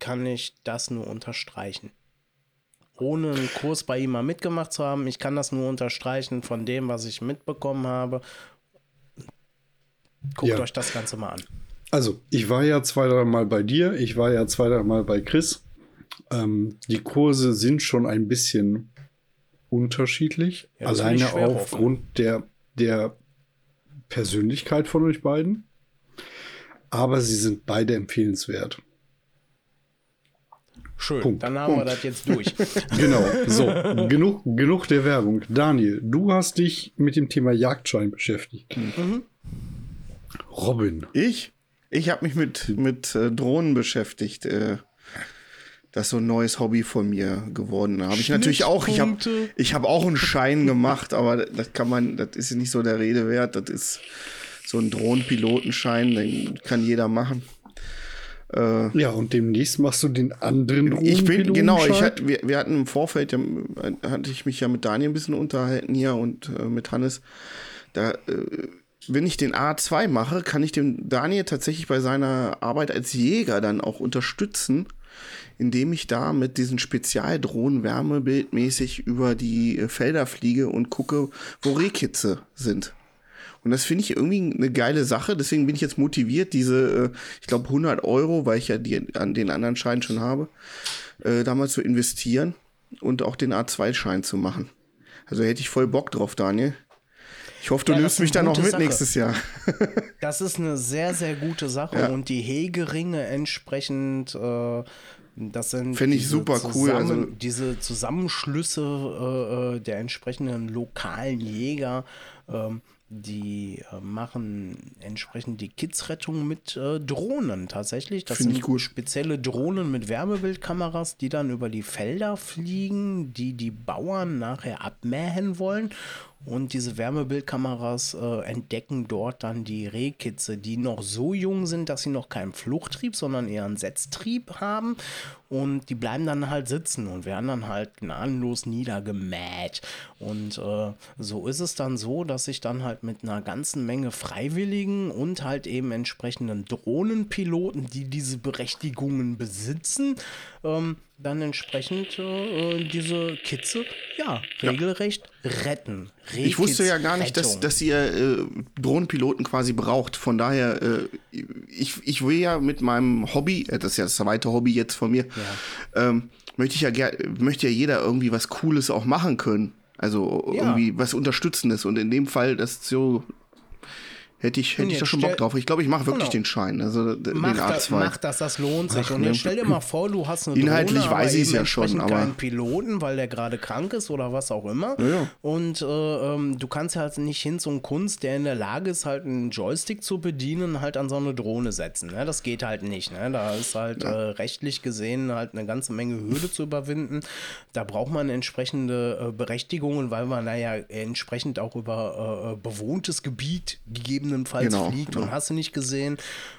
kann ich das nur unterstreichen. Ohne einen Kurs bei ihm mal mitgemacht zu haben, ich kann das nur unterstreichen von dem, was ich mitbekommen habe. Guckt Ja. euch das Ganze mal an. Also, ich war ja zwei, drei Mal bei dir, ich war ja zwei, drei Mal bei Chris. Ähm, die Kurse sind schon ein bisschen unterschiedlich. Ja, Alleine aufgrund der, der Persönlichkeit von euch beiden. Aber sie sind beide empfehlenswert. Schön, Punkt. dann haben wir Punkt. das jetzt durch. Genau, so, genug, genug der Werbung. Daniel, du hast dich mit dem Thema Jagdschein beschäftigt. Mhm. Robin, Ich? Ich habe mich mit, mit äh, Drohnen beschäftigt. Äh, das ist so ein neues Hobby von mir geworden. Da habe ich natürlich auch, ich habe ich hab auch einen Schein gemacht, aber das kann man, das ist nicht so der Rede wert. Das ist so ein Drohnenpilotenschein, den kann jeder machen. Äh, ja, und demnächst machst du den anderen ich bin, genau, ich hatte, wir, wir hatten im Vorfeld, ja, hatte ich mich ja mit Daniel ein bisschen unterhalten hier und äh, mit Hannes. Da, äh, wenn ich den A2 mache, kann ich dem Daniel tatsächlich bei seiner Arbeit als Jäger dann auch unterstützen, indem ich da mit diesen Spezialdrohnen wärmebildmäßig über die äh, Felder fliege und gucke, wo Rehkitze sind. Und das finde ich irgendwie eine geile Sache. Deswegen bin ich jetzt motiviert, diese, äh, ich glaube, 100 Euro, weil ich ja die, an den anderen Schein schon habe, äh, damals zu investieren und auch den A2-Schein zu machen. Also hätte ich voll Bock drauf, Daniel. Ich hoffe, du Ja, nimmst mich dann auch mit Sache. nächstes Jahr. Das ist eine sehr, sehr gute Sache. Ja. Und die Hegeringe entsprechend, äh, das sind Fänd ich super cool, zusammen- also- diese Zusammenschlüsse äh, äh, der entsprechenden lokalen Jäger, ähm, die äh, machen entsprechend die Kidsrettung mit äh, Drohnen tatsächlich. Das Find sind ich gut. spezielle Drohnen mit Wärmebildkameras, die dann über die Felder fliegen, die die Bauern nachher abmähen wollen. Und diese Wärmebildkameras äh, entdecken dort dann die Rehkitze, die noch so jung sind, dass sie noch keinen Fluchttrieb, sondern eher einen Setztrieb haben. Und die bleiben dann halt sitzen und werden dann halt gnadenlos niedergemäht. Und äh, so ist es dann so, dass ich dann halt mit einer ganzen Menge Freiwilligen und halt eben entsprechenden Drohnenpiloten, die diese Berechtigungen besitzen, ähm, dann entsprechend äh, diese Kitze, ja, regelrecht retten. Ich wusste ja gar nicht, dass, dass ihr äh, Drohnenpiloten quasi braucht. Von daher, äh, ich, ich will ja mit meinem Hobby, äh, das ist ja das zweite Hobby jetzt von mir, ähm, möchte ich ja möchte ja jeder irgendwie was Cooles auch machen können. Also Ja. irgendwie was Unterstützendes. Und in dem Fall, das so hätte ich, hätte ich da schon Bock drauf. Ich glaube, ich mache wirklich Genau. den Schein, also d- Mach, den da, A2. mach das, das lohnt sich. Ach, und jetzt stell dir mal vor, du hast eine Inhaltlich Drohne, weiß ich's eben ja schon, aber- keinen Piloten, weil der gerade krank ist oder was auch immer. ja. Und äh, ähm, du kannst halt nicht hin zum Kunst, der in der Lage ist, halt einen Joystick zu bedienen, halt an so eine Drohne setzen. Ne? Das geht halt nicht. Ne? Da ist halt äh, rechtlich gesehen halt eine ganze Menge Hürde zu überwinden. Da braucht man entsprechende äh, Berechtigungen, weil man da ja entsprechend auch über äh, äh, bewohntes Gebiet gegebenenfalls Genau, fliegt ja. und hast du nicht gesehen.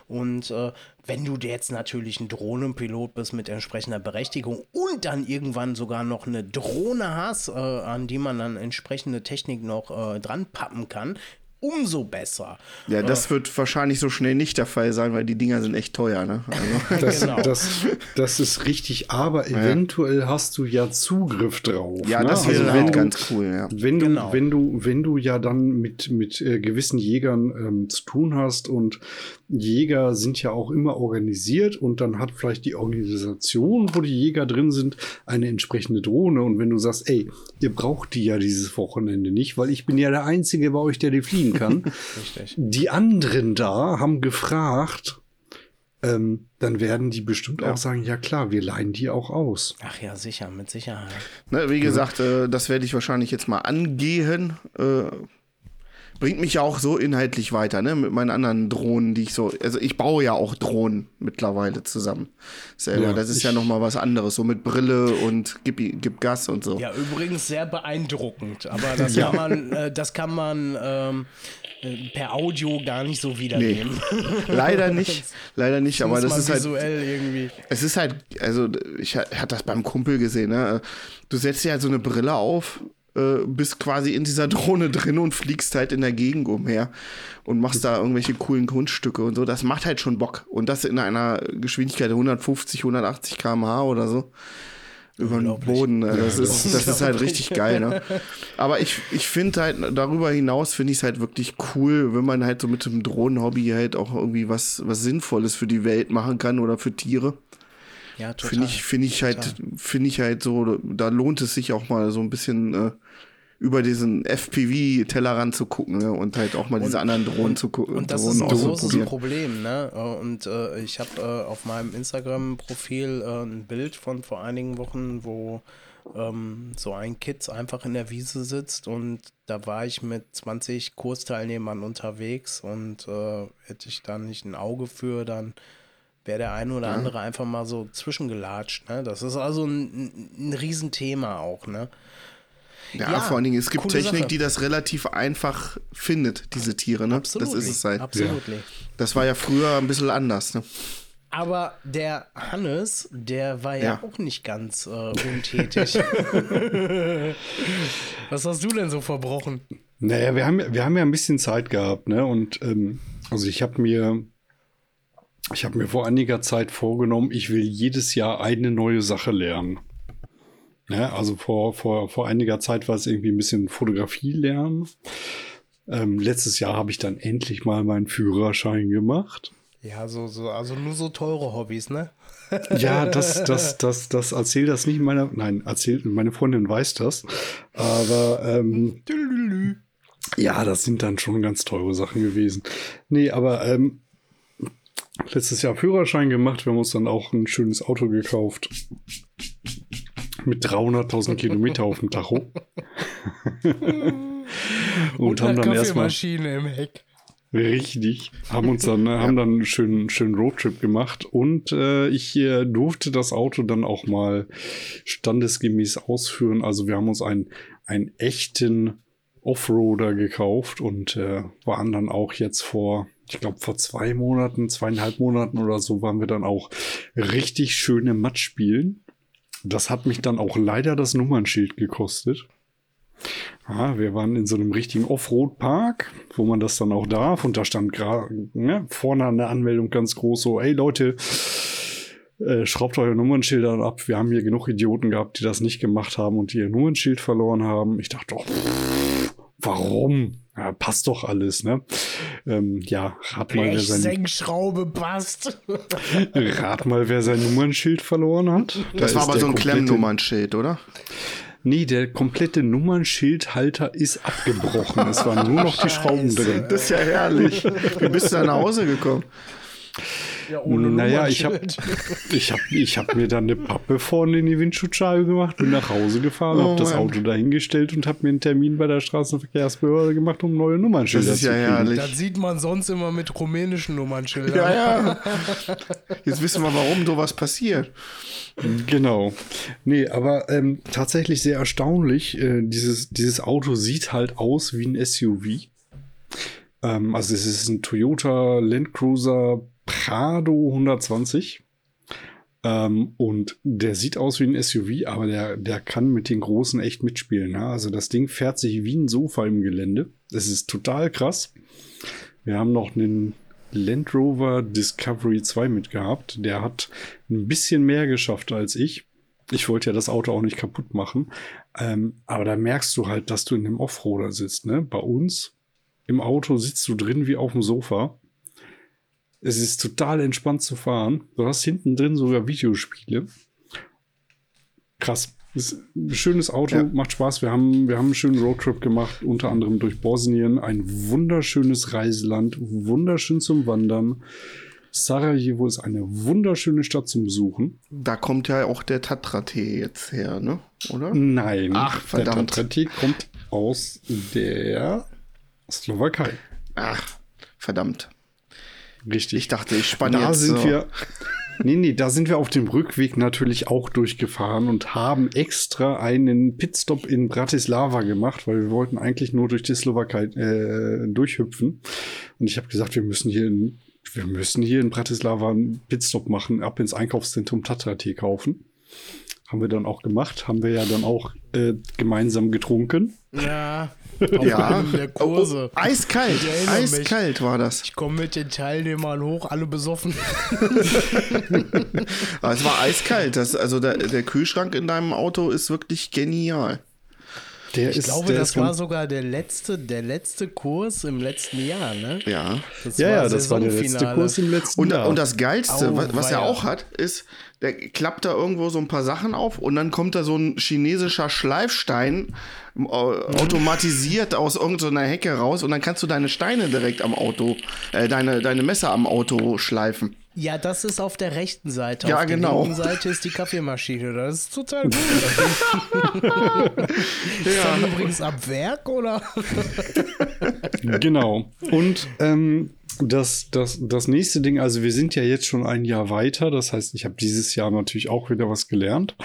Und äh, wenn du jetzt natürlich ein Drohnenpilot bist mit entsprechender Berechtigung und dann irgendwann sogar noch eine Drohne hast, äh, an die man dann entsprechende Technik noch äh, dran pappen kann, umso besser. Ja, das wird wahrscheinlich so schnell nicht der Fall sein, weil die Dinger sind echt teuer, ne? Also, Das, Genau. das, das ist richtig, aber eventuell hast du ja Zugriff drauf. ja, ne? das wäre Also halt wenn du- ganz cool, ja. Wenn du, Genau. wenn du, wenn du ja dann mit, mit äh, gewissen Jägern ähm, zu tun hast und Jäger sind ja auch immer organisiert und dann hat vielleicht die Organisation, wo die Jäger drin sind, eine entsprechende Drohne. Und wenn du sagst, ey, ihr braucht die ja dieses Wochenende nicht, weil ich bin ja der Einzige bei euch, der die fliegen kann. Richtig. Die anderen da haben gefragt, ähm, dann werden die bestimmt Ja. auch sagen, ja klar, wir leihen die auch aus. Ach ja, sicher, mit Sicherheit. Ne, wie gesagt, äh, das werde ich wahrscheinlich jetzt mal angehen. Äh, bringt mich ja auch so inhaltlich weiter, ne? Mit meinen anderen Drohnen, die ich so. Also ich baue ja auch Drohnen mittlerweile zusammen. Selber. Ja, das ist ja nochmal was anderes, so mit Brille und gib, gib Gas und so. Ja, übrigens sehr beeindruckend, aber das Ja. kann man, äh, das kann man ähm, äh, per Audio gar nicht so wiedergeben. Leider nicht, leider nicht, aber das ist halt. visuell irgendwie. Es ist halt, also ich ha- hatte das beim Kumpel gesehen, ne? Du setzt dir halt so eine Brille auf, äh, bist quasi in dieser Drohne drin und fliegst halt in der Gegend umher und machst da irgendwelche coolen Kunststücke und so. Das macht halt schon Bock. Und das in einer Geschwindigkeit 150, 180 km/h oder so. Über den. Boden. äh, Das, ist, das ist halt richtig geil, ne? Aber ich, ich finde halt, darüber hinaus finde ich es halt wirklich cool, wenn man halt so mit dem Drohnenhobby halt auch irgendwie was, was Sinnvolles für die Welt machen kann oder für Tiere. Ja, total. Finde ich, finde ich halt, finde ich halt so, da lohnt es sich auch mal so ein bisschen äh, über diesen FPV-Tellerrand zu gucken ne? und halt auch mal diese anderen Drohnen zu gucken. Und das Drohnen ist ein großes. Problem, ne? Äh, Und äh, ich habe äh, auf meinem Instagram-Profil äh, ein Bild von vor einigen Wochen, wo ähm, so ein Kids einfach in der Wiese sitzt und da war ich mit 20 Kursteilnehmern unterwegs und äh, hätte ich da nicht ein Auge für, dann wäre der eine oder andere einfach mal so zwischengelatscht. Ne? Das ist also ein, ein, Riesenthema auch, ne? Ja, Ja, vor allen Dingen, es gibt Technik, Sache. die das relativ einfach findet, diese Tiere, ne? Das ist es halt. Absolut. Das war ja früher ein bisschen anders, ne? Aber der Hannes, der war ja, Ja. auch nicht ganz äh, untätig. Was hast du denn so verbrochen? Naja, wir haben, wir haben ja ein bisschen Zeit gehabt, ne? Und ähm, also ich habe mir, ich habe mir vor einiger Zeit vorgenommen, ich will jedes Jahr eine neue Sache lernen. Ne? Also vor, vor, vor einiger Zeit war es irgendwie ein bisschen Fotografie lernen. Ähm, letztes Jahr habe ich dann endlich mal meinen Führerschein gemacht. Ja, so, so, also nur so teure Hobbys, ne? Ja, das, das, das, das erzähl das nicht meiner, nein, erzählt, meine Freundin weiß das. Aber ähm, ja, das sind dann schon ganz teure Sachen gewesen. Nee, aber ähm, letztes Jahr Führerschein gemacht, wir haben uns dann auch ein schönes Auto gekauft. Mit 300.000 Kilometer auf dem Tacho. Und, haben eine dann erstmal im Heck. Richtig. Haben uns dann, äh, haben dann einen schönen, schönen Roadtrip gemacht und äh, ich äh, durfte das Auto dann auch mal standesgemäß ausführen. Also wir haben uns einen, einen echten Offroader gekauft und äh, waren dann auch jetzt vor, ich glaube vor zwei Monaten, zweieinhalb Monaten oder so, waren wir dann auch richtig schöne Matsch spielen. Das hat mich dann auch leider das Nummernschild gekostet. Ja, wir waren in so einem richtigen Offroad-Park, wo man das dann auch darf. Und da stand gerade ne, vorne an der Anmeldung ganz groß so, ey Leute, äh, schraubt eure Nummernschilder ab. Wir haben hier genug Idioten gehabt, die das nicht gemacht haben und die ihr Nummernschild verloren haben. Ich dachte doch, pff, warum? Ja, passt doch alles, ne? Ähm, ja, rat mal, wer sein, Blechsenkschraube passt. rat mal, wer sein Nummernschild verloren hat. Da Das war aber so ein Klemmnummernschild, oder? Nee, der komplette Nummernschildhalter ist abgebrochen. es waren nur noch die Schrauben drin. Das ist ja herrlich. Wie bist du da nach Hause gekommen? Ja, ohne Naja, ich habe ich hab, ich hab mir dann eine Pappe vorne in die Windschutzscheibe gemacht, bin nach Hause gefahren, Oh habe das. Auto dahingestellt und habe mir einen Termin bei der Straßenverkehrsbehörde gemacht, um neue Nummernschilder Das ist ja zu kriegen. herrlich. Das sieht man sonst immer mit rumänischen Nummernschildern. Ja, ja. Jetzt wissen wir, warum sowas passiert. Genau. Nee, aber ähm, tatsächlich sehr erstaunlich. Äh, dieses, dieses Auto sieht halt aus wie ein SUV. Ähm, also es ist ein Toyota Land Cruiser Prado 120. Ähm, und der sieht aus wie ein SUV, aber der, der kann mit den Großen echt mitspielen. Ja? Also das Ding fährt sich wie ein Sofa im Gelände. Das ist total krass. Wir haben noch einen Land Rover Discovery 2 mitgehabt. Der hat ein bisschen mehr geschafft als ich. Ich wollte ja das Auto auch nicht kaputt machen. Ähm, aber da merkst du halt, dass du in einem Offroader sitzt. Ne? Bei uns im Auto sitzt du drin wie auf dem Sofa. Es ist total entspannt zu fahren. Du hast hinten drin sogar Videospiele. Krass. Ist ein schönes Auto, Ja. macht Spaß. Wir haben, wir haben einen schönen Roadtrip gemacht, unter anderem durch Bosnien. Ein wunderschönes Reiseland, wunderschön zum Wandern. Sarajevo ist eine wunderschöne Stadt zum Besuchen. Da kommt ja auch der Tatra-Tee jetzt her, ne? Oder? Nein, Ach, verdammt. der Tatra-Tee kommt aus der Slowakei. Ach, verdammt. Richtig. Ich dachte, ich spanne da jetzt sind so. wir. Nee, nee, da sind wir auf dem Rückweg natürlich auch durchgefahren und haben extra einen Pitstop in Bratislava gemacht, weil wir wollten eigentlich nur durch die Slowakei äh, durchhüpfen. Und ich habe gesagt, wir müssen hier in, wir müssen hier in Bratislava einen Pitstop machen, ab ins Einkaufszentrum Tatra Tee kaufen. Haben wir dann auch gemacht, haben wir ja dann auch äh, gemeinsam getrunken. Ja, Ja, einem der Kurse. Oh, eiskalt, erinnere mich. eiskalt war das. Ich komme mit den Teilnehmern hoch, alle besoffen. Aber es war eiskalt. Das, also der, der Kühlschrank in deinem Auto ist wirklich genial. Der Ich ist, glaube, der das ist war sogar der letzte, der letzte Kurs im letzten Jahr, ne? Ja. Das Ja, ja, das war der letzte. Kurs im letzten Und, Jahr. und das Geilste, Au, was, was er auch hat, ist, der klappt da irgendwo so ein paar Sachen auf und dann kommt da so ein chinesischer Schleifstein äh, automatisiert aus irgendeiner Hecke raus und dann kannst du deine Steine direkt am Auto, äh, deine, deine Messer am Auto schleifen. Ja, das ist auf der rechten Seite. Ja, auf der genau. linken Seite ist die Kaffeemaschine. Das ist total gut. ist dann übrigens ab Werk, oder? Genau. Und ähm, das, das, das nächste Ding, also wir sind ja jetzt schon ein Jahr weiter. Das heißt, ich habe dieses Jahr natürlich auch wieder was gelernt.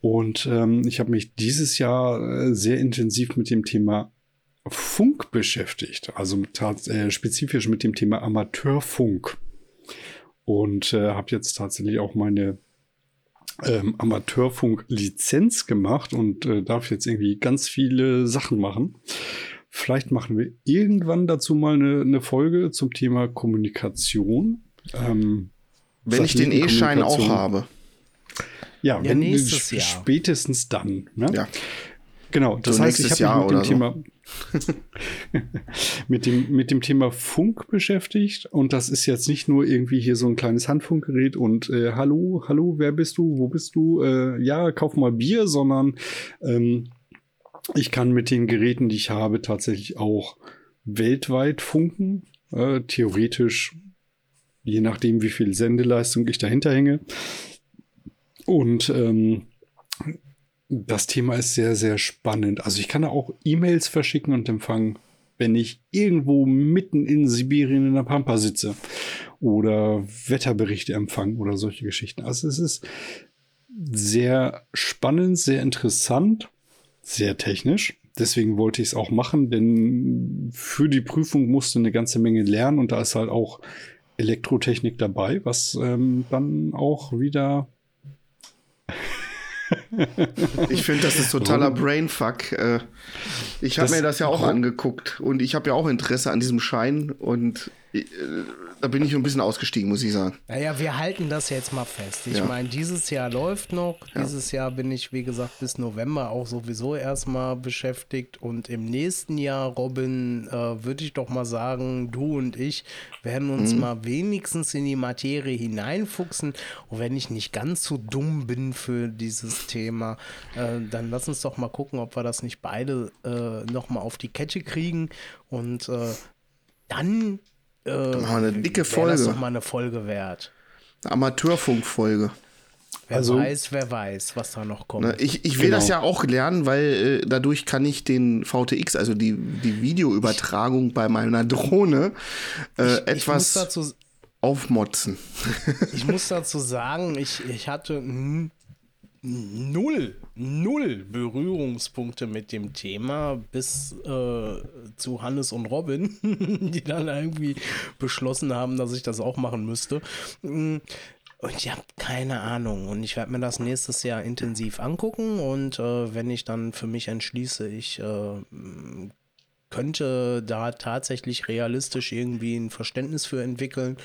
Und ähm, ich habe mich dieses Jahr äh, sehr intensiv mit dem Thema Funk beschäftigt. Also äh, spezifisch mit dem Thema Amateurfunk. Und äh, habe jetzt tatsächlich auch meine ähm, Amateurfunk-Lizenz gemacht und äh, darf jetzt irgendwie ganz viele Sachen machen. Vielleicht machen wir irgendwann dazu mal eine, eine Folge zum Thema Kommunikation. Ähm, Wenn ich den E-Schein auch habe. Ja, wenn nächstes sp- Jahr. spätestens dann. Ne? Ja. Genau, das So heißt, ich habe mich mit dem oder Thema mit dem mit dem Thema Funk beschäftigt und das ist jetzt nicht nur irgendwie hier so ein kleines Handfunkgerät und äh, hallo, hallo, wer bist du, wo bist du, äh, ja, kauf mal Bier, sondern ähm, ich kann mit den Geräten, die ich habe, tatsächlich auch weltweit funken, äh, theoretisch, je nachdem, wie viel Sendeleistung ich dahinter hänge. Und ähm, das Thema ist sehr, sehr spannend. Also ich kann auch E-Mails verschicken und empfangen, wenn ich irgendwo mitten in Sibirien in der Pampa sitze oder Wetterberichte empfangen oder solche Geschichten. Also es ist sehr spannend, sehr interessant, sehr technisch. Deswegen wollte ich es auch machen, denn für die Prüfung musste eine ganze Menge lernen und da ist halt auch Elektrotechnik dabei, was ähm, dann auch wieder Ich finde, das ist totaler Brainfuck. Äh, Ich habe mir das ja auch angeguckt und ich habe ja auch Interesse an diesem Schein und da bin ich ein bisschen ausgestiegen, muss ich sagen. Naja, wir halten das jetzt mal fest. Ich Ja. meine, dieses Jahr läuft noch. Dieses Jahr bin ich, wie gesagt, bis November auch sowieso erstmal beschäftigt. Und im nächsten Jahr, Robin, äh, würde ich doch mal sagen, du und ich werden uns Mhm. mal wenigstens in die Materie hineinfuchsen. Und wenn ich nicht ganz so dumm bin für dieses Thema, äh, dann lass uns doch mal gucken, ob wir das nicht beide äh, noch mal auf die Kette kriegen. Und äh, dann äh, eine dicke wäre das Folge. doch mal eine Folge wert. Amateurfunkfolge. Wer Also- weiß, wer weiß, was da noch kommt. Ne, Ich, ich will Genau. das ja auch lernen, weil äh, dadurch kann ich den VTX, also die, die Videoübertragung bei meiner Drohne, äh, ich, muss etwas dazu, aufmotzen. ich muss dazu sagen, ich, ich hatte null, null Berührungspunkte mit dem Thema bis äh, zu Hannes und Robin, die dann irgendwie beschlossen haben, dass ich das auch machen müsste. Mm, Und ich habe keine Ahnung. Und ich werde mir das nächstes Jahr intensiv angucken. Und äh, wenn ich dann für mich entschließe, ich äh, könnte da tatsächlich realistisch irgendwie ein Verständnis für entwickeln.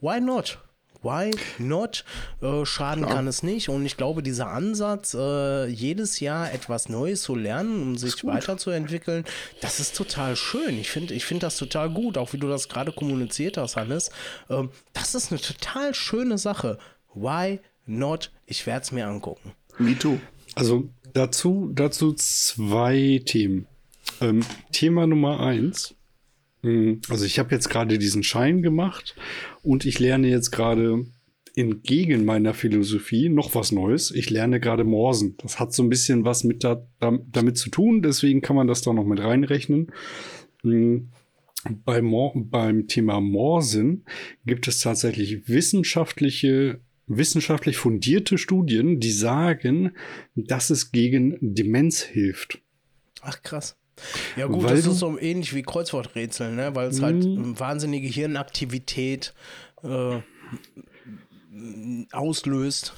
Why not? Why not? Äh, schaden kann es nicht. Und ich glaube, dieser Ansatz, äh, jedes Jahr etwas Neues zu lernen, um sich weiterzuentwickeln, das ist total schön. Ich finde ich find das total gut, auch wie du das gerade kommuniziert hast, Hannes. Ähm, das ist eine total schöne Sache. Why not? Ich werde es mir angucken. Me too. Also dazu, dazu zwei Themen. Ähm, Thema Nummer eins. Mhm. Also ich habe jetzt gerade diesen Schein gemacht und ich lerne jetzt gerade entgegen meiner Philosophie noch was Neues. Ich lerne gerade Morsen. Das hat so ein bisschen was mit da, damit zu tun, deswegen kann man das da noch mit reinrechnen. Mhm. Bei Mor beim Thema Morsen gibt es tatsächlich wissenschaftliche, wissenschaftlich fundierte Studien, die sagen, dass es gegen Demenz hilft. Ach krass. Ja gut, Weil das ist so ähnlich wie Kreuzworträtsel, ne? weil es halt mhm. wahnsinnige Hirnaktivität äh, auslöst.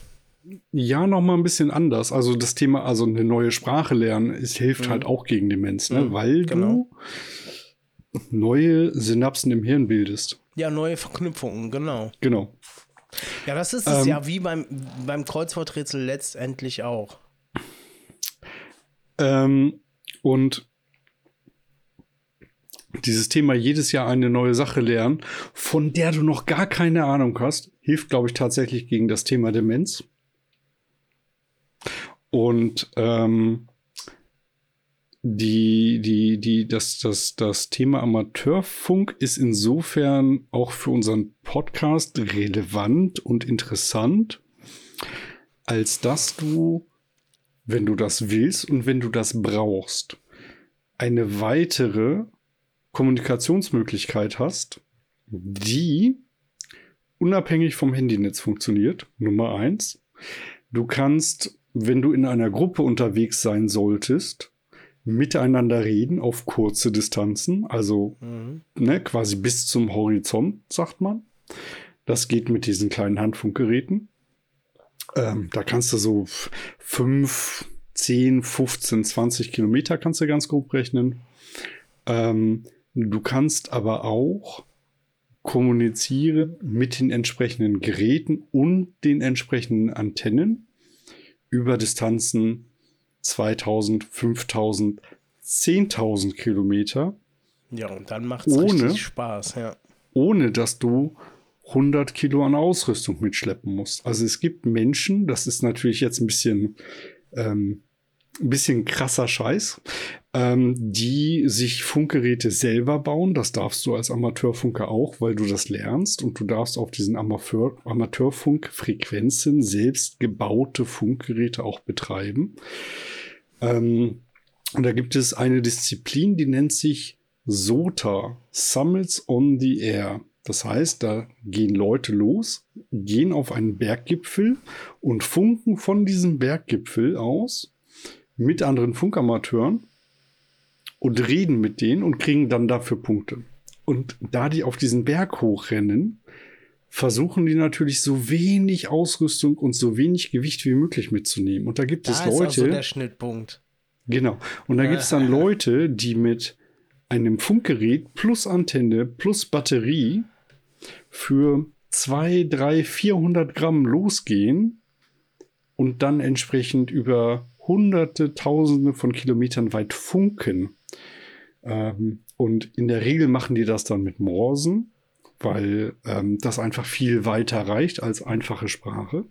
Ja, noch mal ein bisschen anders. Also das Thema, also eine neue Sprache lernen, es hilft mhm. halt auch gegen Demenz, ne? Mhm, weil genau. du neue Synapsen im Hirn bildest. Ja, neue Verknüpfungen, genau. Genau. Ja, das ist es ähm, ja wie beim, beim Kreuzworträtsel letztendlich auch. Ähm, und dieses Thema jedes Jahr eine neue Sache lernen, von der du noch gar keine Ahnung hast, hilft, glaube ich, tatsächlich gegen das Thema Demenz. Und ähm, die, die, die, das, das, das Thema Amateurfunk ist insofern auch für unseren Podcast relevant und interessant, als dass du, wenn du das willst und wenn du das brauchst, eine weitere Kommunikationsmöglichkeit hast, die unabhängig vom Handynetz funktioniert. Nummer eins. Du kannst, wenn du in einer Gruppe unterwegs sein solltest, miteinander reden auf kurze Distanzen, also mhm. ne, quasi bis zum Horizont, sagt man. Das geht mit diesen kleinen Handfunkgeräten. Ähm, da kannst du so fünf, zehn, 15, 20 Kilometer kannst du ganz grob rechnen. Ähm, Du kannst aber auch kommunizieren mit den entsprechenden Geräten und den entsprechenden Antennen über Distanzen 2000, 5000, 10.000 Kilometer. Ja, und dann macht es richtig Spaß, ja. Ohne dass du 100 Kilo an Ausrüstung mitschleppen musst. Also es gibt Menschen, das ist natürlich jetzt ein bisschen ähm, ein bisschen krasser Scheiß, ähm, die sich Funkgeräte selber bauen. Das darfst du als Amateurfunker auch, weil du das lernst und du darfst auf diesen Amateur Amateurfunkfrequenzen selbst gebaute Funkgeräte auch betreiben. Ähm, und da gibt es eine Disziplin, die nennt sich SOTA, Summits on the Air. Das heißt, da gehen Leute los, gehen auf einen Berggipfel und funken von diesem Berggipfel aus mit anderen Funkamateuren und reden mit denen und kriegen dann dafür Punkte. Und da die auf diesen Berg hochrennen, versuchen die natürlich so wenig Ausrüstung und so wenig Gewicht wie möglich mitzunehmen. Und da gibt da es Leute. Das ist also der Schnittpunkt. Genau. Und da gibt es dann Leute, die mit einem Funkgerät plus Antenne plus Batterie für zwei, drei, 400 Gramm losgehen und dann entsprechend über hunderte, tausende von Kilometern weit funken. Ähm, und in der Regel machen die das dann mit Morsen, weil ähm, das einfach viel weiter reicht als einfache Sprache.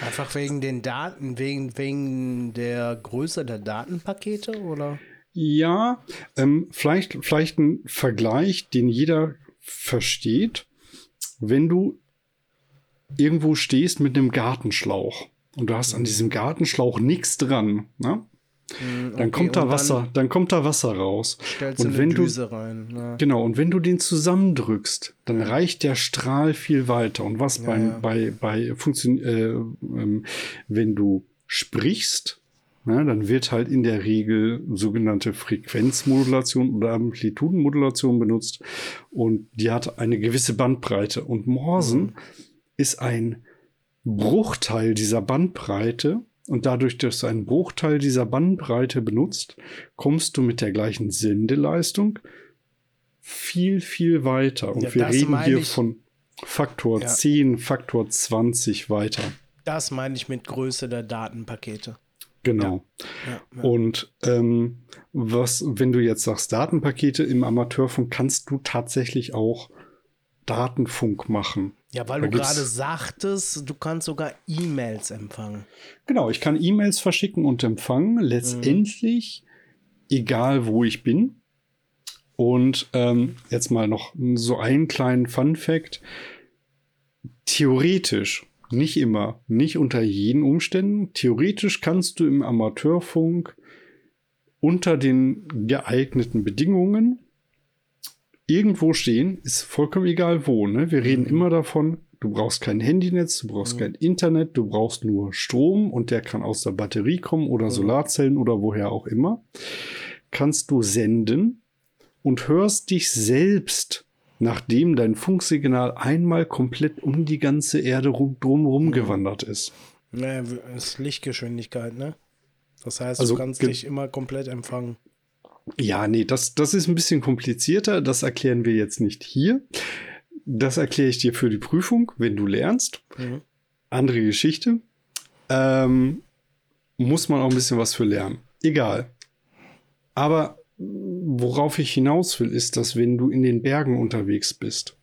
Einfach wegen den Daten, wegen, wegen der Größe der Datenpakete oder? Ja, ähm, vielleicht, vielleicht ein Vergleich, den jeder versteht. Wenn du irgendwo stehst mit einem Gartenschlauch und du hast an diesem Gartenschlauch nichts dran, ne? Mm, dann kommt da Wasser, dann, dann, kommt da Wasser raus. Und wenn du rein, ja. genau und wenn du den zusammendrückst, dann reicht der Strahl viel weiter. Und was ja, bei ja. bei bei Funktion, äh, ähm, wenn du sprichst, ne, dann wird halt in der Regel sogenannte Frequenzmodulation oder Amplitudenmodulation benutzt und die hat eine gewisse Bandbreite. Und Morsen mhm. ist ein Bruchteil dieser Bandbreite und dadurch, dass du einen Bruchteil dieser Bandbreite benutzt, kommst du mit der gleichen Sendeleistung viel, viel weiter. Und ja, wir reden hier ich, von Faktor ja. 10, Faktor 20 weiter. Das meine ich mit Größe der Datenpakete. Genau. Ja. Und ähm, was, wenn du jetzt sagst, Datenpakete im Amateurfunk, kannst du tatsächlich auch Datenfunk machen. Ja, weil du gerade sagtest, du kannst sogar E-Mails empfangen. Genau, ich kann E-Mails verschicken und empfangen. Letztendlich, mhm. egal wo ich bin. Und ähm, jetzt mal noch so einen kleinen Fun Fact. Theoretisch, nicht immer, nicht unter jeden Umständen, theoretisch kannst du im Amateurfunk unter den geeigneten Bedingungen irgendwo stehen, ist vollkommen egal wo. Ne? Wir reden immer davon, du brauchst kein Handynetz, du brauchst kein Internet, du brauchst nur Strom und der kann aus der Batterie kommen oder Solarzellen oder woher auch immer. Kannst du senden und hörst dich selbst, nachdem dein Funksignal einmal komplett um die ganze Erde rum, drumherum gewandert ist. Naja, ist Lichtgeschwindigkeit, ne? Das heißt, Also du kannst dich immer komplett empfangen. Ja, nee, das, das ist ein bisschen komplizierter. Das erklären wir jetzt nicht hier. Das erkläre ich dir für die Prüfung, wenn du lernst. Mhm. Andere Geschichte. Ähm, muss man auch ein bisschen was für lernen. Egal. Aber worauf ich hinaus will, ist, dass wenn du in den Bergen unterwegs bist,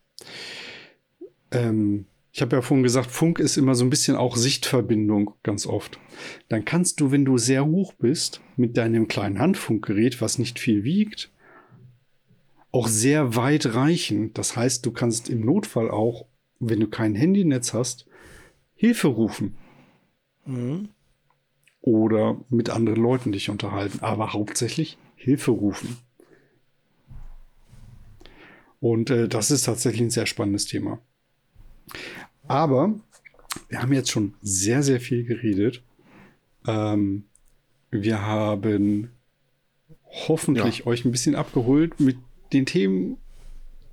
ähm, ich habe ja vorhin gesagt, Funk ist immer so ein bisschen auch Sichtverbindung ganz oft. Dann kannst du, wenn du sehr hoch bist, mit deinem kleinen Handfunkgerät, was nicht viel wiegt, auch sehr weit reichen. Das heißt, du kannst im Notfall auch, wenn du kein Handynetz hast, Hilfe rufen Mhm. oder mit anderen Leuten dich unterhalten, aber hauptsächlich Hilfe rufen. Und äh, das ist tatsächlich ein sehr spannendes Thema. Aber wir haben jetzt schon sehr, sehr viel geredet. Ähm, wir haben hoffentlich euch ein bisschen abgeholt mit den Themen,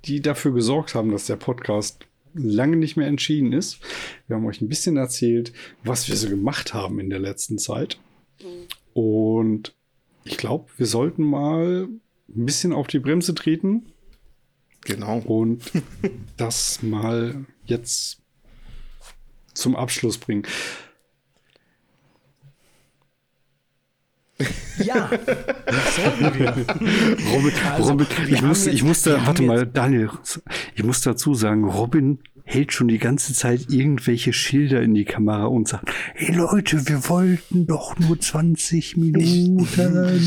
die dafür gesorgt haben, dass der Podcast lange nicht mehr entschieden ist. Wir haben euch ein bisschen erzählt, was wir so gemacht haben in der letzten Zeit. Und ich glaube, wir sollten mal ein bisschen auf die Bremse treten Genau. und das mal jetzt zum Abschluss bringen. Ja, das sollten wir. Robin, Also, Robin wir ich, haben muss, jetzt- ich musste, wir warte mal, Daniel, ich muss dazu sagen, Robin hält schon die ganze Zeit irgendwelche Schilder in die Kamera und sagt, hey Leute, wir wollten doch nur 20 Minuten.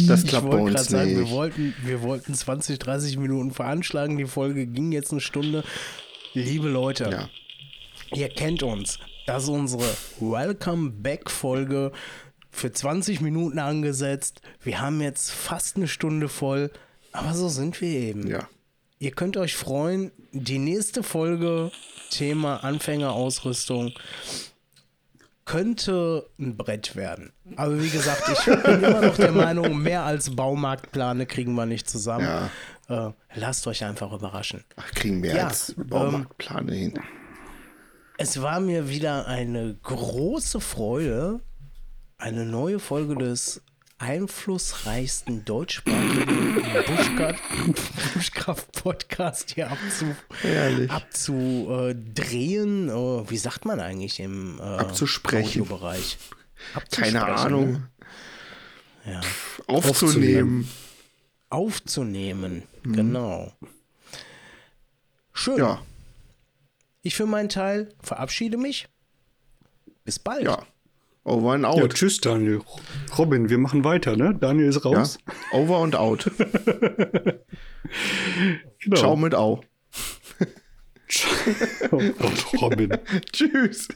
Das Ich klappt bei wollte uns gerade sagen, wir nicht. wollten, wir wollten 20, 30 Minuten veranschlagen. Die Folge ging jetzt eine Stunde. Liebe Leute, Ja. ihr kennt uns. Das ist unsere Welcome Back Folge für 20 Minuten angesetzt. Wir haben jetzt fast eine Stunde voll, aber so sind wir eben. Ja. Ihr könnt euch freuen, die nächste Folge, Thema Anfängerausrüstung, könnte ein Brett werden. Aber wie gesagt, ich bin immer noch der Meinung, mehr als Baumarktplane kriegen wir nicht zusammen. Äh, lasst euch einfach überraschen. Ach, kriegen wir Ja, als ähm, Baumarktplane hin. Es war mir wieder eine große Freude, eine neue Folge des einflussreichsten deutschsprachigen Buschkraft-Podcast hier abzu, abzudrehen. Oh, wie sagt man eigentlich im äh, Abzusprechen. Audiobereich? Keine Abzusprechen, Ahnung. ne? Ja. Aufzunehmen. Aufzunehmen, genau. Schön. Ja. Ich für meinen Teil verabschiede mich. Bis bald. Ja. Over and Ja, out. tschüss, Daniel. Robin, wir machen weiter, ne? Daniel ist Ja. raus. Over and out. Genau. Ciao mit Au. Oh Gott, Robin. Tschüss.